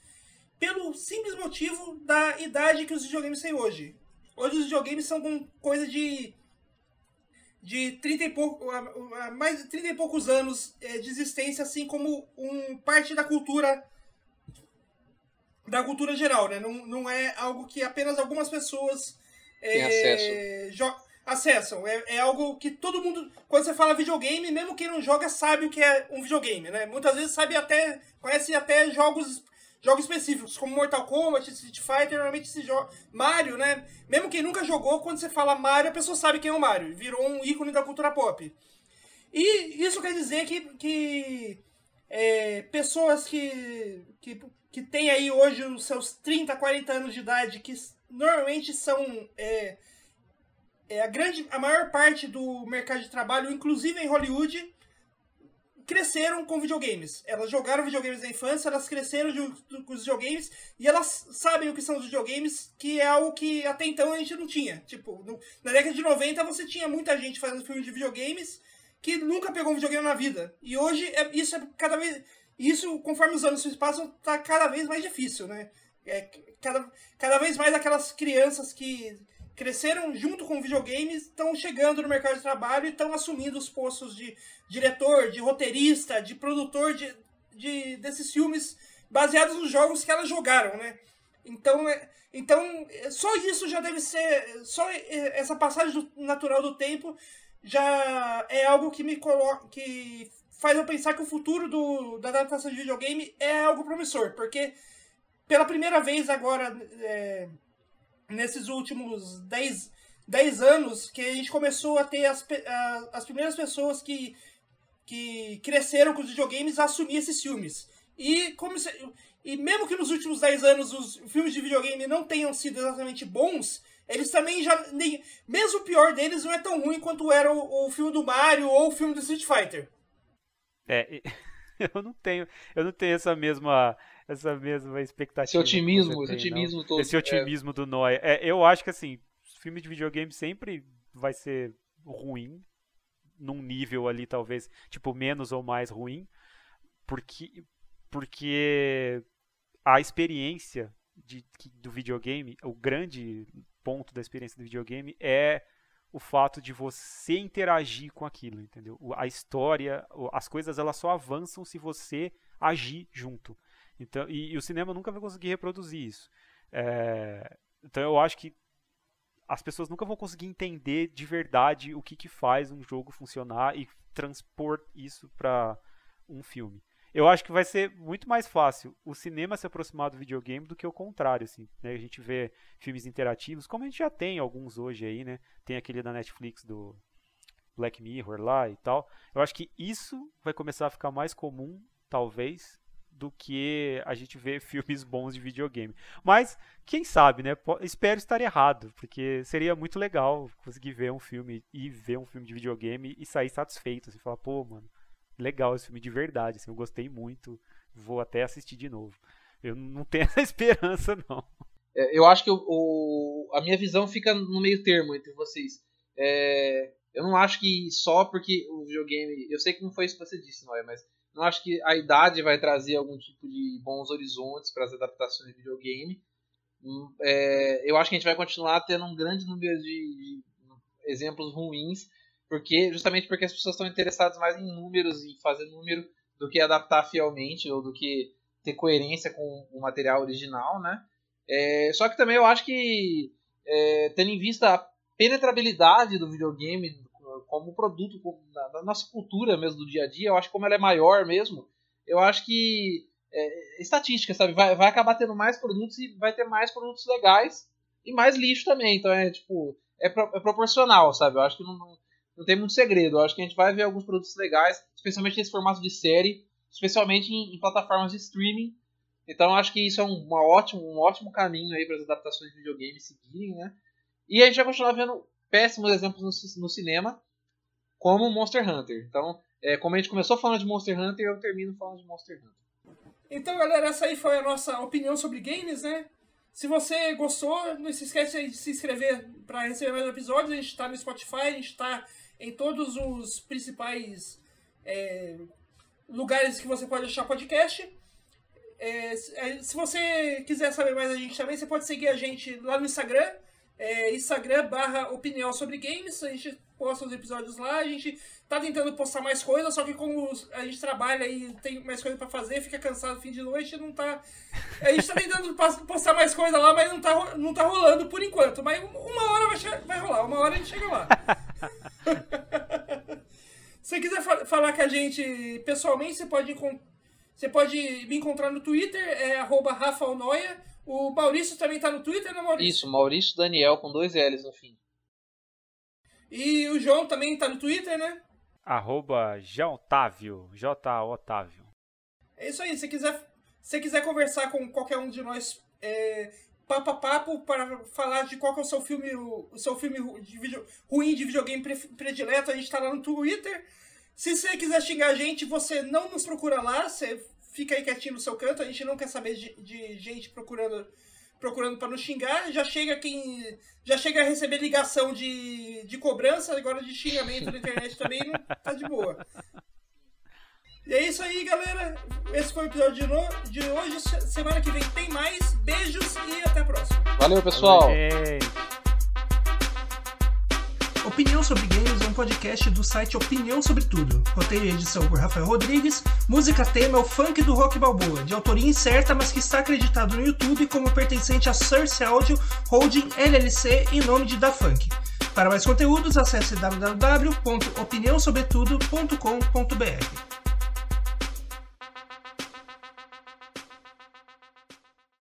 pelo simples motivo da idade que os videogames têm hoje. Hoje os videogames são com coisa de de 30 e pouco, mais de 30 e poucos anos é, de existência, assim como um parte da cultura da cultura geral, né? Não, não é algo que apenas algumas pessoas é, acesso. acessam. É, é algo que todo mundo, quando você fala videogame, mesmo quem não joga sabe o que é um videogame, né? Muitas vezes sabe até, conhece até jogos jogos específicos, como Mortal Kombat, Street Fighter, normalmente se joga. Mario, né? Mesmo quem nunca jogou, quando você fala Mario, a pessoa sabe quem é o Mario. Virou um ícone da cultura pop. E isso quer dizer que, que é, pessoas que, que, que têm aí hoje os seus 30, 40 anos de idade, que normalmente são. É, é, a, grande, a maior parte do mercado de trabalho, inclusive em Hollywood, cresceram com videogames. Elas jogaram videogames na infância, elas cresceram com os videogames e elas sabem o que são os videogames, que é algo que até então a gente não tinha. Tipo, no, na década de 90 você tinha muita gente fazendo filmes de videogames que nunca pegou um videogame na vida. E hoje é, isso é cada vez. Isso, conforme os anos se passam, tá cada vez mais difícil, né? É, cada, cada vez mais aquelas crianças que cresceram junto com videogames, estão chegando no mercado de trabalho e estão assumindo os postos de diretor, de roteirista, de produtor de, de, desses filmes baseados nos jogos que elas jogaram, né? Então, é, então só isso já deve ser, só essa passagem do, natural do tempo já é algo que me coloca, que faz eu pensar que o futuro do, da adaptação de videogame é algo promissor, porque pela primeira vez agora é, nesses últimos 10, 10 anos que a gente começou a ter as, as primeiras pessoas que, que cresceram com os videogames a assumir esses filmes. E, como se, e mesmo que nos últimos 10 anos os filmes de videogame não tenham sido exatamente bons, eles também já. Nem, mesmo o pior deles não é tão ruim quanto era o, o filme do Mario ou o filme do Street Fighter. É, eu não tenho, eu não tenho essa mesma essa mesma expectativa. Esse otimismo, esse otimismo todo. Esse otimismo é. do Noia. É, eu acho que assim, filme de videogame sempre vai ser ruim, num nível ali talvez, tipo, menos ou mais ruim, porque, porque a experiência de, do videogame, o grande ponto da experiência do videogame é o fato de você interagir com aquilo, entendeu? A história, as coisas elas só avançam se você agir junto. Então, e, e o cinema nunca vai conseguir reproduzir isso. É, então eu acho que as pessoas nunca vão conseguir entender de verdade o que, que faz um jogo funcionar e transpor isso para um filme. Eu acho que vai ser muito mais fácil o cinema se aproximar do videogame do que o contrário, assim. Né? A gente vê filmes interativos, como a gente já tem alguns hoje aí, né? Tem aquele da Netflix do Black Mirror lá e tal. Eu acho que isso vai começar a ficar mais comum, talvez, do que a gente vê filmes bons de videogame. Mas, quem sabe, né? Espero estar errado, porque seria muito legal conseguir ver um filme e ver um filme de videogame e sair satisfeito, assim, falar, pô, mano, legal esse filme de verdade, assim, eu gostei muito, vou até assistir de novo. Eu não tenho essa esperança, não. É, eu acho que o, o, a minha visão fica no meio termo entre vocês. É, eu não acho que só porque o videogame. Eu sei que não foi isso que você disse, Noé, mas não acho que a idade vai trazer algum tipo de bons horizontes para as adaptações de videogame. Hum, é, eu acho que a gente vai continuar tendo um grande número de, de exemplos ruins, porque justamente porque as pessoas estão interessadas mais em números e fazer número do que adaptar fielmente ou do que ter coerência com o material original, né? É, só que também eu acho que é, tendo em vista a penetrabilidade do videogame como produto da, da, nossa cultura mesmo do dia a dia, eu acho que como ela é maior mesmo, eu acho que é, estatística, sabe, vai, vai acabar tendo mais produtos e vai ter mais produtos legais e mais lixo também, então é tipo, é, pro, é proporcional, sabe, eu acho que não, não, tem muito segredo, eu acho que a gente vai ver alguns produtos legais, especialmente nesse formato de série, especialmente em, em plataformas de streaming, então acho que isso é um, uma ótimo, um ótimo caminho aí para as adaptações de videogame seguirem, né, e a gente vai continuar vendo péssimos exemplos no, no cinema, como Monster Hunter. Então, é, como a gente começou falando de Monster Hunter, eu termino falando de Monster Hunter. Então, galera, essa aí foi a nossa opinião sobre games, né? Se você gostou, não se esqueça de se inscrever para receber mais episódios. A gente está no Spotify, a gente está em todos os principais é, lugares que você pode achar podcast. É, se você quiser saber mais da gente também, você pode seguir a gente lá no Instagram, é, Instagram barra opinião sobre games. A gente posta os episódios lá. A gente tá tentando postar mais coisas, só que como a gente trabalha e tem mais coisa para fazer, fica cansado fim de noite, não tá. A gente tá tentando postar mais coisa lá, mas não tá, não tá rolando por enquanto. Mas uma hora vai, vai rolar, uma hora a gente chega lá. Se quiser falar com a gente pessoalmente, você pode, você pode me encontrar no Twitter, é arroba Rafael Noia. O Maurício também tá no Twitter, né, Maurício? Isso, Maurício Daniel com dois L's no fim. E o João também tá no Twitter, né? Arroba Otávio, J Otávio. É isso aí, se quiser, se quiser conversar com qualquer um de nós, é, papo papo, para falar de qual é o seu filme, o seu filme de video, ruim de videogame predileto, a gente tá lá no Twitter. Se você quiser xingar a gente, você não nos procura lá, você fica aí quietinho no seu canto, a gente não quer saber de, de gente procurando procurando para nos xingar, já chega quem já chega a receber ligação de, de cobrança, agora de xingamento na internet também não tá de boa. E é isso aí, galera. Esse foi o episódio de, no, de hoje. Semana que vem tem mais. Beijos e até a próxima. Valeu, pessoal. Valeu, Opinião sobre Games é um podcast do site Opinião Sobre Tudo. Roteiro e edição por Rafael Rodrigues. Música tema é o funk do Rock Balboa, de autoria incerta, mas que está acreditado no YouTube como pertencente a Source Audio Holding LLC em nome de Da Funk. Para mais conteúdos, acesse www.opiniãosobretudo.com.br.